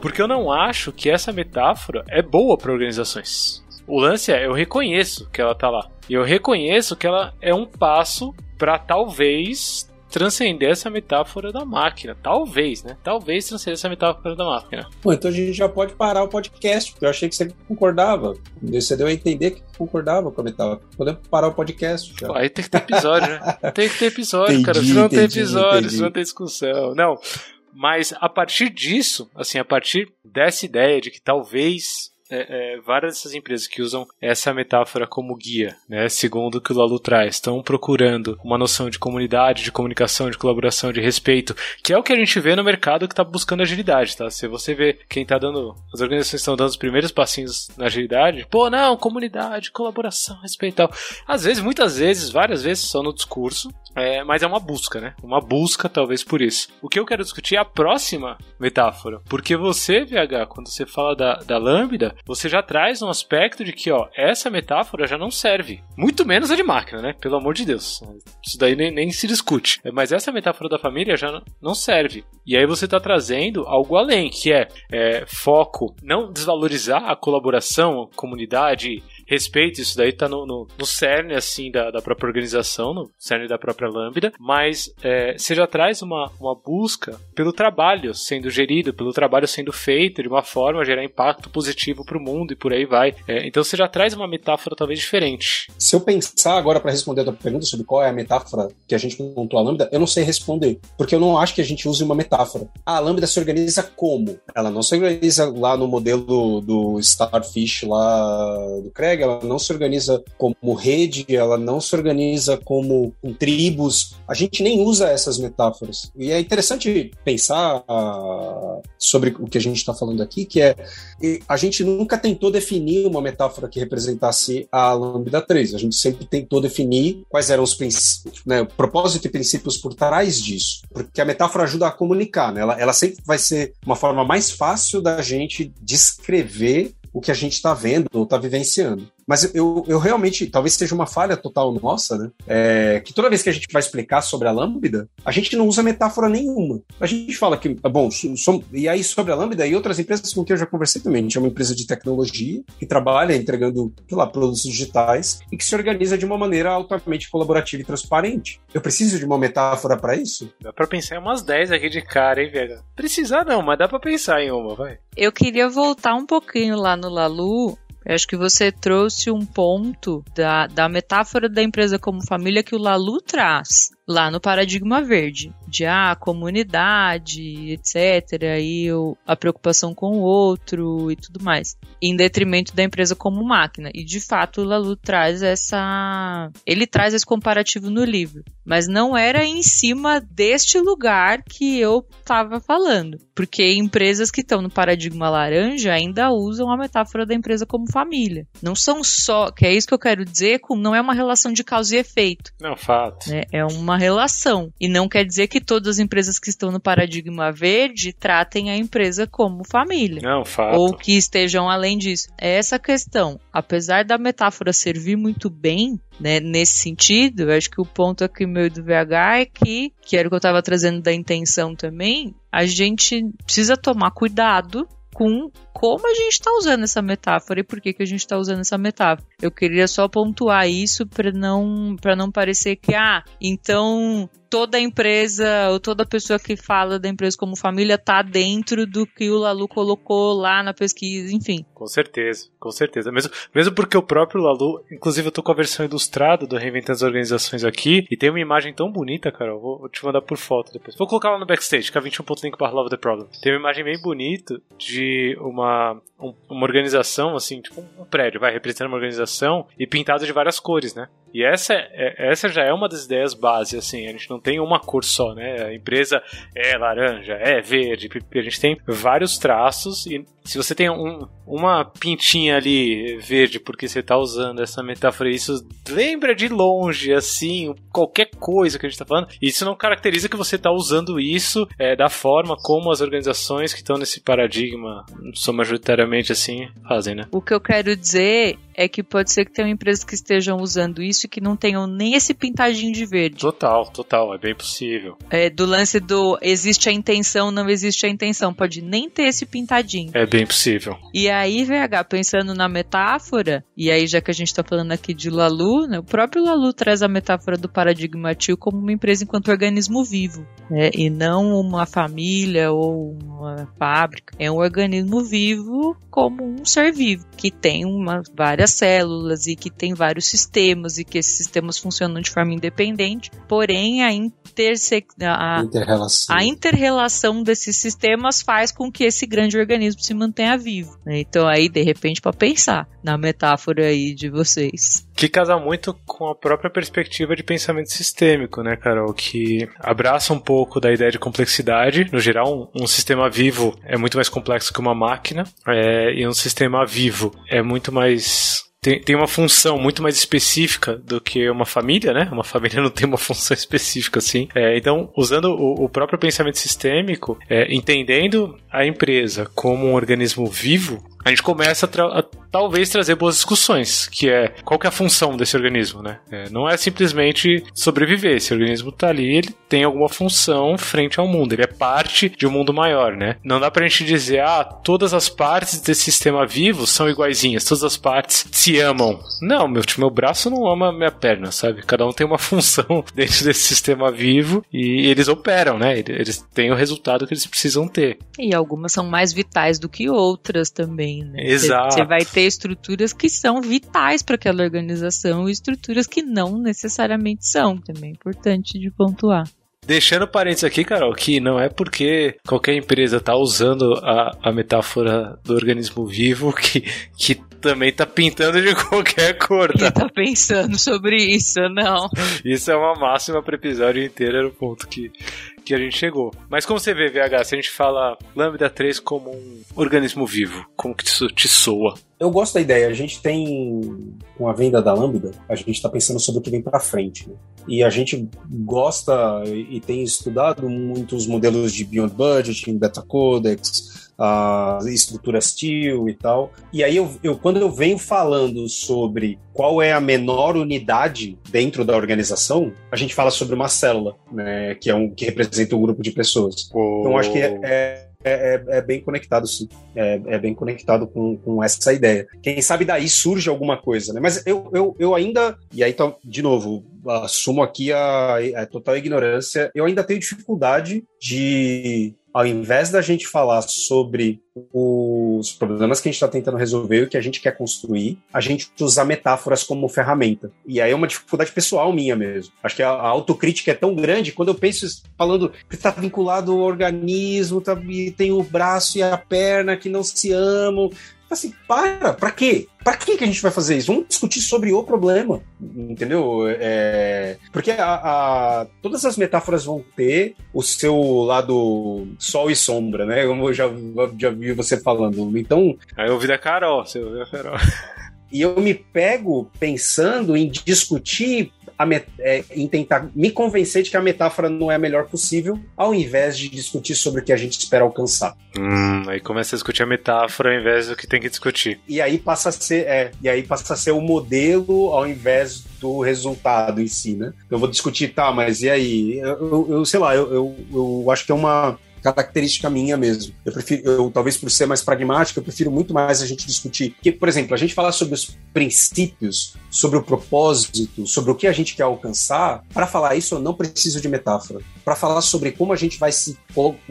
Porque eu não acho que essa metáfora é boa para organizações. O lance é, eu reconheço que ela tá lá. E eu reconheço que ela é um passo para talvez transcender essa metáfora da máquina. Talvez, né? Talvez transcender essa metáfora da máquina. Bom, então a gente já pode parar o podcast, porque eu achei que você concordava. Você deu a entender que concordava com a metáfora. Podemos parar o podcast. Já. Aí tem que ter episódio, né? Tem que ter episódio, entendi, cara. Se não tem episódio, se não tem discussão. Não. Mas a partir disso, assim, a partir dessa ideia de que talvez é, é, várias dessas empresas que usam essa metáfora como guia, né, segundo o que o Lalu traz, estão procurando uma noção de comunidade, de comunicação, de colaboração, de respeito, que é o que a gente vê no mercado que está buscando agilidade, tá? Se você vê quem está dando, as organizações estão dando os primeiros passinhos na agilidade, pô, não, comunidade, colaboração, respeito tal. Às vezes, muitas vezes, várias vezes só no discurso, é, mas é uma busca, né? Uma busca, talvez por isso. O que eu quero discutir é a próxima metáfora, porque você, VH, quando você fala da, da Lambda, você já traz um aspecto de que, ó, essa metáfora já não serve. Muito menos a de máquina, né? Pelo amor de Deus. Isso daí nem, nem se discute. Mas essa metáfora da família já não serve. E aí você está trazendo algo além, que é, é foco, não desvalorizar a colaboração, a comunidade, respeito, isso daí tá no, no, no cerne, assim, da, da própria organização, no cerne da própria Lambda, mas é, você já traz uma, uma busca pelo trabalho sendo gerido, pelo trabalho sendo feito de uma forma a gerar impacto positivo para o mundo e por aí vai. É, então você já traz uma metáfora talvez diferente. Se eu pensar agora para responder a tua pergunta sobre qual é a metáfora que a gente montou a Lambda, eu não sei responder, porque eu não acho que a gente use uma metáfora. A Lambda se organiza como? Ela não se organiza lá no modelo do Starfish lá do Craig, ela não se organiza como rede, ela não se organiza como com tribos. A gente nem usa essas metáforas. E é interessante pensar uh, sobre o que a gente está falando aqui, que é a gente nunca tentou definir uma metáfora que representasse a Lambda 3. A gente sempre tentou definir quais eram os princípios, né, o propósito e princípios por trás disso. Porque a metáfora ajuda a comunicar, né? ela, ela sempre vai ser uma forma mais fácil da gente descrever o que a gente está vendo ou está vivenciando. Mas eu, eu realmente, talvez seja uma falha total nossa, né? É, que toda vez que a gente vai explicar sobre a Lambda, a gente não usa metáfora nenhuma. A gente fala que, bom, som, e aí sobre a Lambda e outras empresas com quem eu já conversei também. A gente é uma empresa de tecnologia que trabalha entregando, sei lá, produtos digitais e que se organiza de uma maneira altamente colaborativa e transparente. Eu preciso de uma metáfora para isso? Dá pra pensar em umas 10 aqui de cara, hein, velho? Precisar não, mas dá pra pensar em uma, vai. Eu queria voltar um pouquinho lá no Lalu eu acho que você trouxe um ponto da, da metáfora da empresa como família que o Lalu traz lá no paradigma verde, de ah, comunidade, etc, aí a preocupação com o outro e tudo mais, em detrimento da empresa como máquina. E de fato o Lalu traz essa, ele traz esse comparativo no livro, mas não era em cima deste lugar que eu estava falando, porque empresas que estão no paradigma laranja ainda usam a metáfora da empresa como família. Não são só, que é isso que eu quero dizer, com, não é uma relação de causa e efeito. Não, fato. Né? É uma relação. E não quer dizer que todas as empresas que estão no paradigma verde tratem a empresa como família. Não, fato. Ou que estejam além disso. É essa questão. Apesar da metáfora servir muito bem, né, nesse sentido, eu acho que o ponto aqui meu do VH é que, que era o que eu estava trazendo da intenção também, a gente precisa tomar cuidado com como a gente está usando essa metáfora e por que, que a gente está usando essa metáfora. Eu queria só pontuar isso para não, não parecer que, ah, então toda empresa ou toda pessoa que fala da empresa como família tá dentro do que o Lalu colocou lá na pesquisa, enfim. Com certeza, com certeza. Mesmo, mesmo porque o próprio Lalu, inclusive eu tô com a versão ilustrada do Reinventando as Organizações aqui, e tem uma imagem tão bonita, cara, eu vou, vou te mandar por foto depois. Vou colocar lá no backstage, k21.link love the problem. Tem uma imagem bem bonita de uma, um, uma organização, assim, tipo um prédio, vai, representando uma organização, e pintado de várias cores, né? E essa, é, essa já é uma das ideias base, assim, a gente não tem uma cor só, né? A empresa é laranja, é verde, a gente tem vários traços e se você tem um, uma pintinha ali verde porque você tá usando essa metáfora, isso lembra de longe, assim, qualquer coisa que a gente tá falando, isso não caracteriza que você tá usando isso é, da forma como as organizações que estão nesse paradigma, são majoritariamente assim, fazem, né? O que eu quero dizer é que pode ser que tenham empresas que estejam usando isso e que não tenham nem esse pintadinho de verde. Total, total, é bem possível. É, do lance do existe a intenção, não existe a intenção. Pode nem ter esse pintadinho. É bem possível. E aí, VH, pensando na metáfora, e aí já que a gente tá falando aqui de Lalu, né, o próprio Lalu traz a metáfora do paradigma tio como uma empresa enquanto organismo vivo, né, e não uma família ou uma fábrica. É um organismo vivo como um ser vivo, que tem uma, várias células e que tem vários sistemas e que esses sistemas funcionam de forma independente, porém a, interse a, Interrelação. a interrelação desses sistemas faz com que esse grande organismo se mantenha vivo. né? Então aí, de repente, para pensar na metáfora aí de vocês. Que casa muito com a própria perspectiva de pensamento sistêmico, né, Carol? Que abraça um pouco da ideia de complexidade. No geral, um, um sistema vivo é muito mais complexo que uma máquina, é, e um sistema vivo é muito mais tem, tem uma função muito mais específica do que uma família, né? Uma família não tem uma função específica assim. É, então, usando o, o, próprio pensamento sistêmico, é, entendendo a empresa como um organismo vivo, a gente começa a, tra a, talvez trazer boas discussões, que é qual que é a função desse organismo, né? É, não é simplesmente sobreviver. Esse organismo tá ali, ele tem alguma função frente ao mundo, ele é parte de um mundo maior, né? Não dá pra gente dizer, ah, todas as partes desse sistema vivo são iguaizinhas, todas as partes se amam. Não, meu, meu braço não ama minha perna, sabe? Cada um tem uma função dentro desse sistema vivo e eles operam, né? Eles têm o resultado que eles precisam ter. E algumas são mais vitais do que outras também, né? Exato. Você vai ter estruturas que são vitais para aquela organização e estruturas que não necessariamente são. Também é importante de pontuar. Deixando parênteses aqui, Carol, que não é porque qualquer empresa está usando a, a metáfora do organismo vivo que, que também tá pintando de qualquer cor, tá? Quem tá pensando sobre isso, não. Isso é uma máxima para episódio inteiro, era o ponto que, que a gente chegou. Mas como você vê, VH, se a gente fala Lambda 3 como um organismo vivo, como que isso te soa? Eu gosto da ideia. A gente tem, com a venda da Lambda, a gente está pensando sobre o que vem para frente. Né? E a gente gosta e tem estudado muitos modelos de Beyond Budgeting, Beta Codex, a estrutura Steel e tal. E aí, eu, eu, quando eu venho falando sobre qual é a menor unidade dentro da organização, a gente fala sobre uma célula, né, que é um que representa um grupo de pessoas. Oh. Então, acho que é, é é, é, bem conectado, sim. É, é, bem conectado com, com essa ideia. Quem sabe daí surge alguma coisa, né? Mas eu, eu, eu ainda. E aí, então, de novo, assumo aqui a, a total ignorância. Eu ainda tenho dificuldade de ao invés da gente falar sobre os problemas que a gente está tentando resolver e o que a gente quer construir, a gente usar metáforas como ferramenta. E aí é uma dificuldade pessoal minha mesmo. Acho que a, a autocrítica é tão grande quando eu penso falando que está vinculado ao organismo, tá, e tem o braço e a perna que não se amam, assim, para, para quê? Para que que a gente vai fazer isso? Vamos discutir sobre o problema, entendeu? É, porque a, a, todas as metáforas vão ter o seu lado sol e sombra, né? Como eu já, já vi você falando. Então. Aí eu ouvi da Carol, você ouviu a Carol. E eu me pego pensando em discutir é, em tentar me convencer de que a metáfora não é a melhor possível, ao invés de discutir sobre o que a gente espera alcançar. Hum, aí começa a discutir a metáfora ao invés do que tem que discutir. E aí passa a ser, é, e aí passa a ser o modelo ao invés do resultado em si, né? Eu vou discutir, tá, mas e aí? Eu, eu, eu sei lá, eu, eu, eu acho que é uma característica minha mesmo. Eu prefiro, eu, talvez por ser mais pragmático, eu prefiro muito mais a gente discutir. Que, por exemplo, a gente falar sobre os princípios, sobre o propósito, sobre o que a gente quer alcançar, para falar isso eu não preciso de metáfora. Para falar sobre como a gente vai se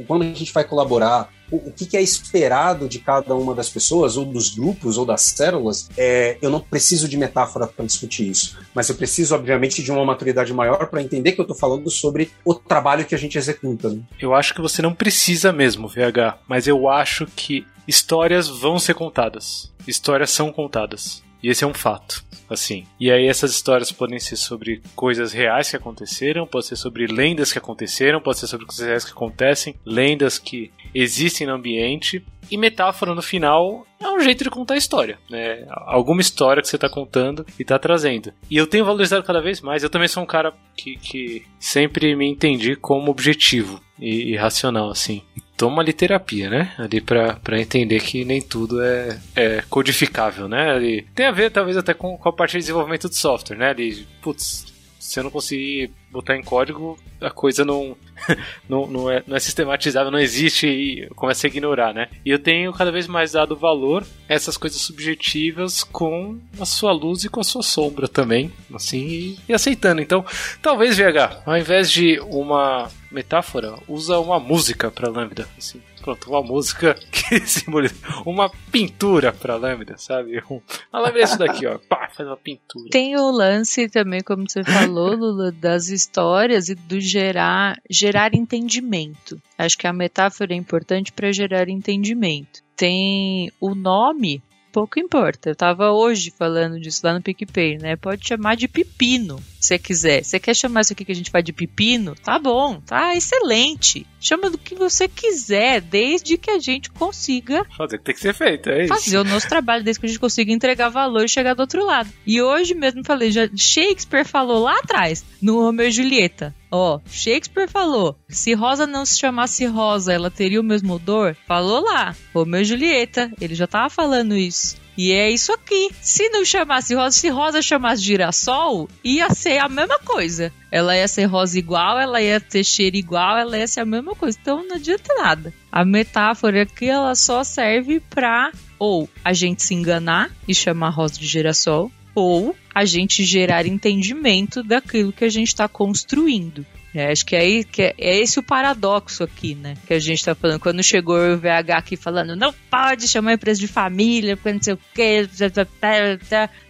quando a gente vai colaborar, o, que, que, é esperado de cada uma das pessoas, ou dos grupos, ou das células, é, eu não preciso de metáfora para discutir isso. Mas eu preciso, obviamente, de uma maturidade maior para entender que eu estou falando sobre o trabalho que a gente executa. Né? Eu acho que você não precisa mesmo, VH, mas eu acho que histórias vão ser contadas. Histórias são contadas. E esse é um fato, assim. E aí essas histórias podem ser sobre coisas reais que aconteceram, pode ser sobre lendas que aconteceram, pode ser sobre coisas reais que acontecem, lendas que existem no ambiente. E metáfora no final é um jeito de contar a história, né? Alguma história que você está contando e está trazendo. E eu tenho valorizado cada vez mais. Eu também sou um cara que, que sempre me entendi como objetivo e, e racional, assim. Toma ali terapia, né? Ali pra, entender que nem tudo é, é codificável, né? Ali, tem a ver, talvez, até com, com a parte de desenvolvimento de software, né? Ali, putz, se eu não conseguir botar em código, a coisa não, não, não, é, não é sistematizada, não existe e começa a ignorar, né? E eu tenho cada vez mais dado valor a essas coisas subjetivas com a sua luz e com a sua sombra também, assim, e, aceitando. Então, talvez, VH, ao invés de uma metáfora, usa uma música para Lambda, assim. Pronto, uma música que simboliza uma pintura pra lâmina, sabe? A lâmina é isso daqui, ó. Pá, faz uma pintura. Tem o lance também, como você falou, Lula, das histórias e do gerar, gerar entendimento. Acho que a metáfora é importante para gerar entendimento. Tem o nome pouco importa. Eu tava hoje falando disso lá no PicPay, né? Pode chamar de pepino, se quiser. Você quer chamar isso aqui que a gente faz de pepino? Tá bom, tá excelente. Chama do que você quiser, desde que a gente consiga fazer o que tem que ser feito, é isso. Fazer o nosso trabalho, desde que a gente consiga entregar valor e chegar do outro lado. E hoje mesmo falei, já Shakespeare falou lá atrás, no Romeu e Julieta. Ó, Shakespeare falou: se Rosa não se chamasse Rosa, ela teria o mesmo odor? Falou lá, Romeu e Julieta, ele já tava falando isso. E é isso aqui. Se não chamasse rosa, se rosa chamasse girassol, ia ser a mesma coisa. Ela ia ser rosa igual, ela ia ter cheiro igual, ela ia ser a mesma coisa. Então não adianta nada. A metáfora aqui ela só serve pra ou a gente se enganar e chamar rosa de girassol, ou a gente gerar entendimento daquilo que a gente está construindo. É, acho que é, aí, que é, é, esse o paradoxo aqui, né? Que a gente tá falando. Quando chegou o VH aqui falando, não pode chamar empresa de família, porque não sei o quê.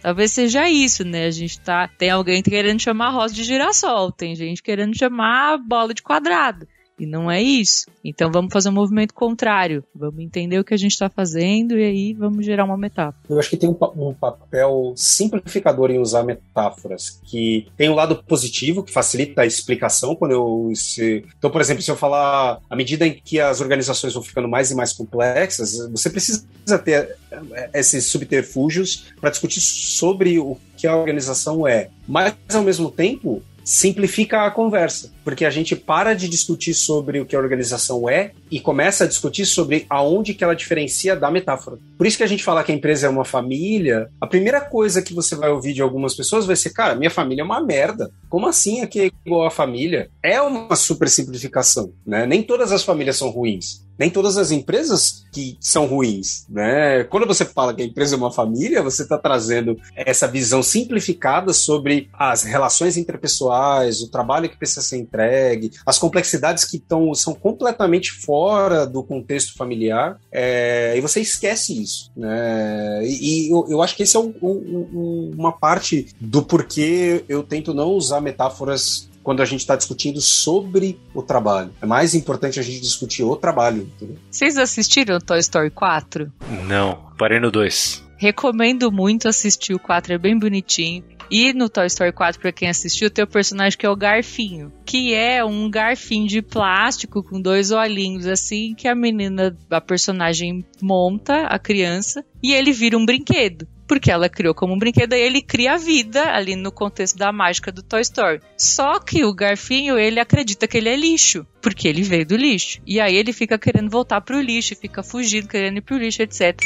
Talvez seja isso, né? A gente tá. Tem alguém querendo chamar rosa de girassol, tem gente querendo chamar bola de quadrado. E não é isso. Então vamos fazer um movimento contrário. Vamos entender o que a gente está fazendo e aí vamos gerar uma metáfora. Eu acho que tem um, um, papel simplificador em usar metáforas, que tem um lado positivo, que facilita a explicação quando eu. Se... Então, por exemplo, se eu falar, à medida em que as organizações vão ficando mais e mais complexas, você precisa ter eh, esses subterfúgios para discutir sobre o que a organização é. Mas, ao mesmo tempo, simplifica a conversa, porque a gente para de discutir sobre o que a organização é e começa a discutir sobre aonde que ela diferencia da metáfora. Por isso que a gente fala que a empresa é uma família, a primeira coisa que você vai ouvir de algumas pessoas vai ser, cara, minha família é uma merda. Como assim aqui é igual a família? É uma super simplificação, né? Nem todas as famílias são ruins nem todas as empresas que são ruins, né? Quando você fala que a empresa é uma família, você está trazendo essa visão simplificada sobre as relações interpessoais, o trabalho que precisa ser entregue, as complexidades que tão, são completamente fora do contexto familiar, é, e você esquece isso, né? E, e eu, eu, acho que esse é um, um, uma parte do porquê eu tento não usar metáforas quando a gente está discutindo sobre o trabalho. É mais importante a gente discutir o trabalho. Entendeu? Vocês assistiram Toy Story 4? Não, parei no 2. Recomendo muito assistir o 4, é bem bonitinho. E no Toy Story 4, para quem assistiu, tem o personagem que é o Garfinho, que é um garfinho de plástico com dois olhinhos assim, que a menina, a personagem monta, a criança, e ele vira um brinquedo porque ela criou como um brinquedo e ele cria a vida ali no contexto da mágica do Toy Story. Só que o Garfinho, ele acredita que ele é lixo, porque ele veio do lixo. E aí ele fica querendo voltar pro lixo, fica fugindo, querendo ir pro lixo, etc.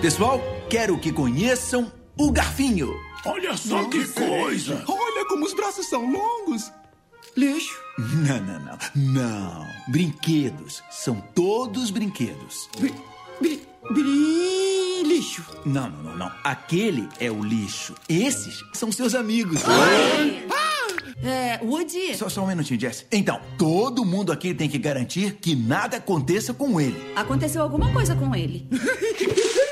Pessoal, quero que conheçam o Garfinho. Olha só Nossa, que coisa! Olha como os braços são longos. Lixo? Não, não, não. Não. Brinquedos. São todos brinquedos. Bri, bri, bri, lixo. Não, não, não, não. Aquele é o lixo. Esses são seus amigos. Oi. Ah! É, Woody. Só, só um minutinho, Jess. Então, todo mundo aqui tem que garantir que nada aconteça com ele. Aconteceu alguma coisa com ele.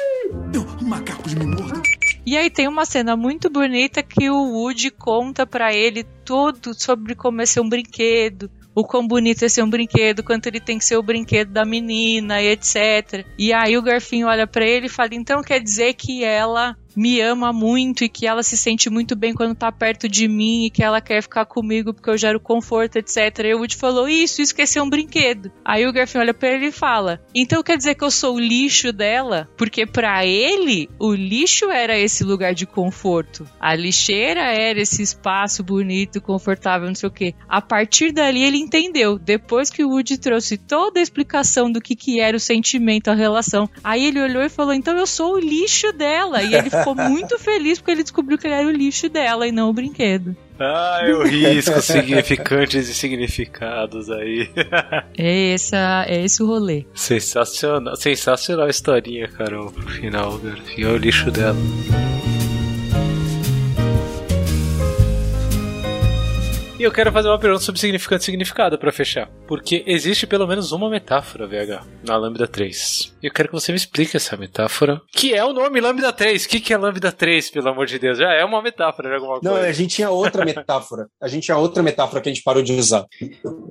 Macacos me mordam. E aí tem uma cena muito bonita que o Woody conta para ele tudo sobre como é ser um brinquedo, o quão bonito é ser um brinquedo, quanto ele tem que ser o brinquedo da menina e etc. E aí o Garfinho olha para ele e fala: "Então quer dizer que ela me ama muito e que ela se sente muito bem quando tá perto de mim e que ela quer ficar comigo porque eu gero conforto, etc. E o Woody falou: Isso, ser um brinquedo. Aí o Garfield olha pra ele e fala: Então quer dizer que eu sou o lixo dela? Porque para ele, o lixo era esse lugar de conforto. A lixeira era esse espaço bonito, confortável, não sei o quê. A partir dali ele entendeu. Depois que o Woody trouxe toda a explicação do que, que era o sentimento, a relação, aí ele olhou e falou: Então eu sou o lixo dela. E ele ficou muito feliz porque ele descobriu que ele era o lixo dela e não o brinquedo. Ah, eu risco significantes e significados aí. É, essa, é esse o rolê. Sensacional, sensacional a historinha, cara, pro final, cara. É o lixo dela. E eu quero fazer uma pergunta sobre significante e significado pra fechar. Porque existe pelo menos uma metáfora, VH, na Lambda 3. E eu quero que você me explique essa metáfora. Que é o nome Lambda 3. O que, que é Lambda 3, pelo amor de Deus? Já é uma metáfora de alguma Não, coisa. a gente tinha outra metáfora. A gente tinha outra metáfora que a gente parou de usar.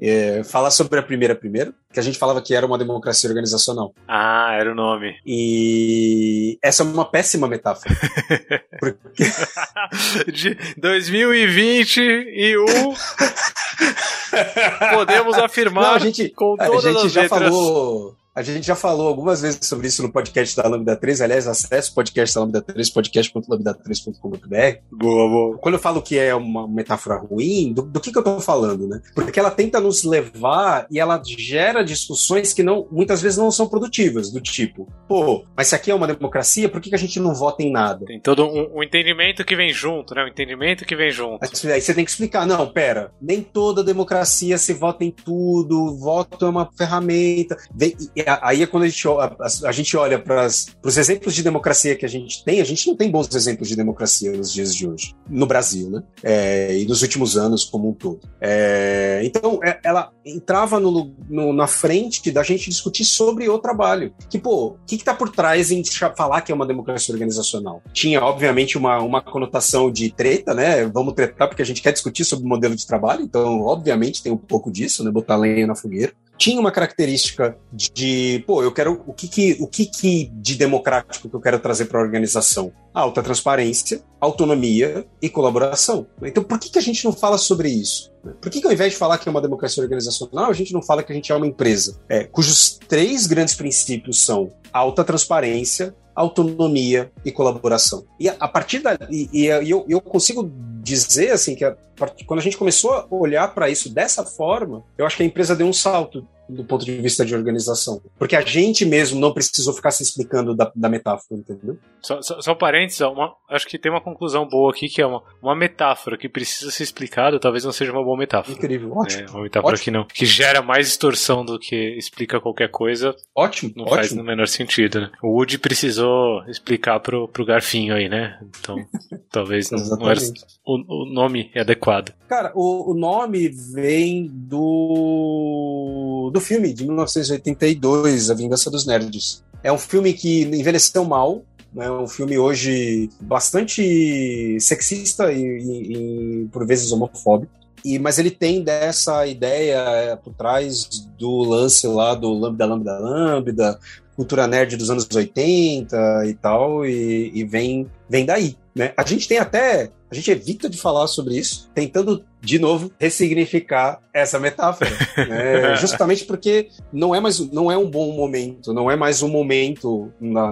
É, falar sobre a primeira primeiro, que a gente falava que era uma democracia organizacional. Ah, era o nome. E essa é uma péssima metáfora. Porque de 2021 podemos afirmar Não, a gente, com a todas gente as já letras. falou. A gente já falou algumas vezes sobre isso no podcast da Lambda 3. Aliás, acesse o podcast da Lambda 3, podcast.lambda3.com.br. Boa, boa. Quando eu falo que é uma metáfora ruim, do, do que, que eu tô falando, né? Porque ela tenta nos levar e ela gera discussões que não, muitas vezes não são produtivas, do tipo, pô, mas se aqui é uma democracia, por que, que a gente não vota em nada? Tem todo um, um entendimento que vem junto, né? Um entendimento que vem junto. Aí você tem que explicar, não, pera, nem toda democracia se vota em tudo, voto é uma ferramenta. E aí é quando a gente, a, a gente olha para os exemplos de democracia que a gente tem, a gente não tem bons exemplos de democracia nos dias de hoje, no Brasil, né? É, e nos últimos anos como um todo. É, então, é- ela entrava no, no- na frente da gente discutir sobre o trabalho. Que, pô, o que, que tá por trás em falar que é uma democracia organizacional? Tinha, obviamente, uma, uma conotação de treta, né? Vamos tretar porque a gente quer discutir sobre o modelo de trabalho, então, obviamente, tem um pouco disso, né? Botar lenha na fogueira tinha uma característica de, pô, eu quero o que que, o que, que de democrático que eu quero trazer para a organização? Alta transparência, autonomia e colaboração. Então, por que, que a gente não fala sobre isso? Por que, que ao invés de falar que é uma democracia organizacional, a gente não fala que a gente é uma empresa? É, cujos três grandes princípios são alta transparência, autonomia e colaboração. E a, partir da e, e eu, eu consigo dizer assim que a, quando a gente começou a olhar para isso dessa forma, eu acho que a empresa deu um salto do ponto de vista de organização, porque a gente mesmo não precisou ficar se explicando da, da metáfora, entendeu? Só, só, só parênteses, uma- acho que tem uma conclusão boa aqui, que é uma, uma metáfora que precisa ser explicada, talvez não seja uma boa metáfora. Incrível, ótimo, É, uma metáfora Ótimo. que não. Que gera mais distorção do que explica qualquer coisa, ótimo, não faz ótimo. no menor sentido, né? O Woody precisou explicar pro, pro Garfinho aí, né? Então, talvez não, não era o, o nome é adequado. Cara, o, o nome vem do do filme de 1982, A Vingança dos Nerds. É um filme que envelheceu mal, né? Um filme hoje bastante sexista e, e- e, por vezes homofóbico. E, mas ele tem dessa ideia é, por trás do lance lá do Lambda Lambda Lambda, cultura nerd dos anos 80 e tal, e, e vem, vem daí. Né? A gente tem até, a gente evita de falar sobre isso, tentando de novo ressignificar essa metáfora, né? justamente porque não é mais não é um bom momento, não é mais um momento na,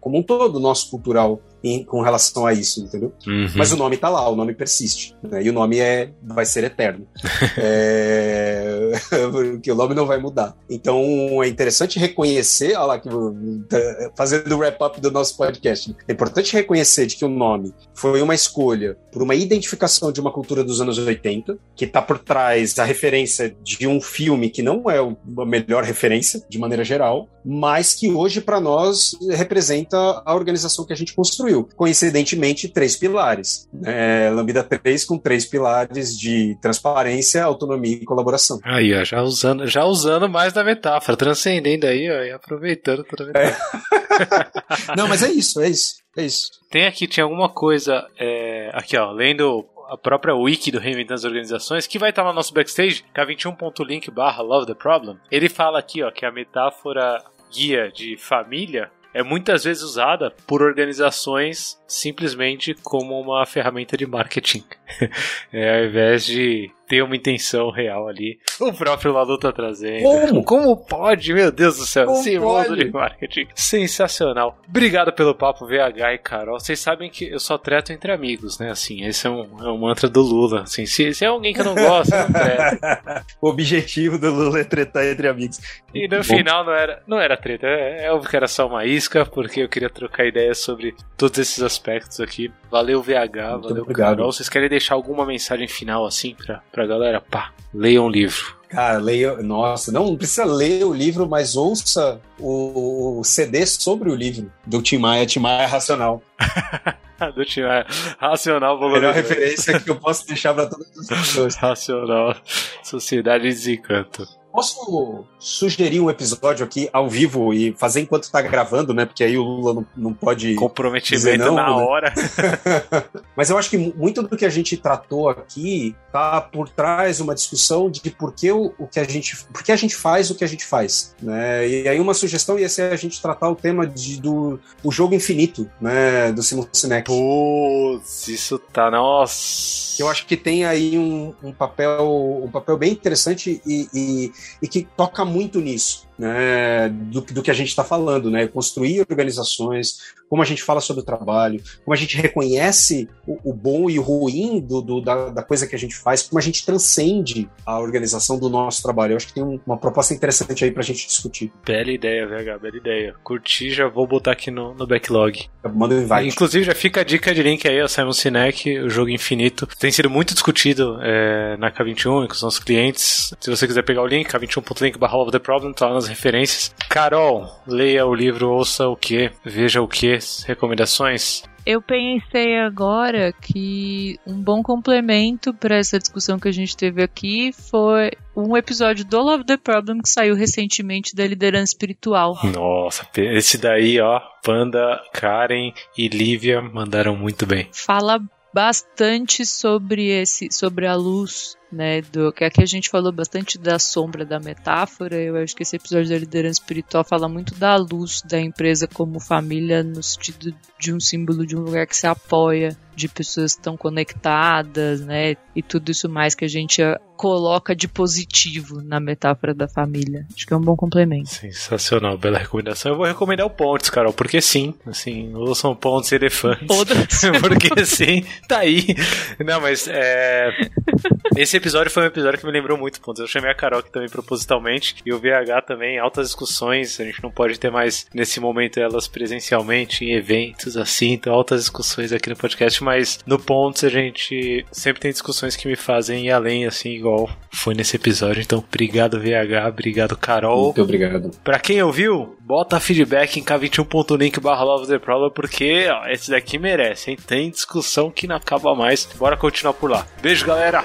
como um todo nosso cultural em- com relação a isso, entendeu? Uhum. Mas o nome tá lá, o nome persiste, né? E o nome é vai ser eterno. é... Porque o nome não vai mudar. Então é interessante reconhecer, olha lá, que, tá fazendo o wrap-up do nosso podcast, né? é importante reconhecer de que o nome foi uma escolha por uma identificação de uma cultura dos anos 80, que tá por trás da referência de um filme que não é a melhor referência, de maneira geral, mas que hoje para nós representa a organização que a gente construiu. Coincidentemente, três pilares. Né? Lambda 3 com três pilares de transparência, autonomia e colaboração. Aí, ó, já usando, já usando mais da metáfora, transcendendo aí, ó, e aproveitando toda a metáfora. Não, mas é isso, é isso, é isso. Tem aqui, tinha alguma coisa, é, aqui ó, lendo a própria wiki do Reinventando as Organizações, que vai estar lá no nosso backstage, k21.link barra love the problem. Ele fala aqui, ó, que a metáfora guia de família é muitas vezes usada por organizações simplesmente como uma ferramenta de marketing. é, ao invés de ter uma intenção real ali. O próprio Lalu tá trazendo. Como? Como pode? Meu Deus do céu. Como Esse mundo pode? de marketing. Sensacional. Obrigado pelo papo, VH e Carol. Vocês sabem que eu só treto entre amigos, né? Assim, esse é um, é um mantra do Lula. Assim, se, se é alguém que eu não gosto, eu não treto. o objetivo do Lula é tretar entre amigos. E no Bom. final não era, não era treta, é, é óbvio que era só uma isca, porque eu queria trocar ideias sobre todos esses aspectos aqui. Valeu, VH, Muito valeu, obrigado. Carol. Vocês querem deixar alguma mensagem final assim pra, pra galera? Pá, leiam um livro. Cara, leia. Nossa, não precisa ler o livro, mas ouça o, o CD sobre o livro do Tim Maia, Tim Maia Racional. Do time é Racional, volume melhor referência que eu posso deixar para todas as pessoas. Racional, Sociedade de Desencanto. Posso sugerir um episódio aqui ao vivo e fazer enquanto tá gravando, né? Porque aí o Lula não, não pode. Comprometimento não, na né? hora. Mas eu acho que mu- muito do que a gente tratou aqui tá por trás uma discussão de por que o, o que a gente, por que a gente faz o que a gente faz, né? E aí uma sugestão ia ser a gente tratar o tema de, do o jogo infinito, né? Do Simon Sinek. Putz, isso tá. Nossa. Eu acho que tem aí um, um papel um papel bem interessante e, e, e que toca muito nisso, né? Do, do que a gente está falando, né? Construir organizações, como a gente fala sobre o trabalho, como a gente reconhece o, o bom e o ruim do, do- da, da coisa que a gente faz, como a gente transcende a organização do nosso trabalho. Eu acho que tem um- uma proposta interessante aí pra gente discutir. Bela ideia, VH, bela ideia. Curti, já vou botar aqui no, no backlog. Manda um invite. Inclusive, já fica a dica de link aí, ó, Simon Sinek, o jogo infinito. Tem sido muito discutido é, na K21 e com os nossos clientes. Se você quiser pegar o link, k21.link barra of the problem, tá lá nas referências. Carol, leia o livro, ouça o que, veja o que, recomendações. Eu pensei agora que um bom complemento para essa discussão que a gente teve aqui foi um episódio do Love the Problem que saiu recentemente da liderança espiritual. Nossa, esse daí, ó, Panda, Karen e Lívia mandaram muito bem. Fala bastante sobre esse, sobre a luz, né? Do que aqui a gente falou bastante da sombra da metáfora. Eu acho que esse episódio da liderança espiritual fala muito da luz da empresa como família, no sentido de um símbolo de um lugar que se apoia, de pessoas que estão conectadas, né? E tudo isso mais que a gente ah, coloca de positivo na metáfora da família. Acho que é um bom complemento. Sensacional, bela recomendação. Eu vou recomendar o Pontes, Carol, porque sim, assim, ouçam Pontes e Elefantes. Porque sim, tá aí. Não, mas é. Esse episódio foi um episódio que me lembrou muito Pontes. Eu chamei a Carol aqui também propositalmente e o VH também, altas discussões. A gente não pode ter mais nesse momento elas presencialmente em eventos assim, então altas discussões aqui no podcast, mas no Pontes a gente sempre tem discussões que me fazem ir além, assim, igual foi nesse episódio. Então, obrigado VH, obrigado Carol. Muito obrigado. Pra quem ouviu, bota feedback em k21.link barra Love the Problem, porque ó, esse daqui merece, hein? Tem discussão que não acaba mais. Bora continuar por lá. Beijo, galera!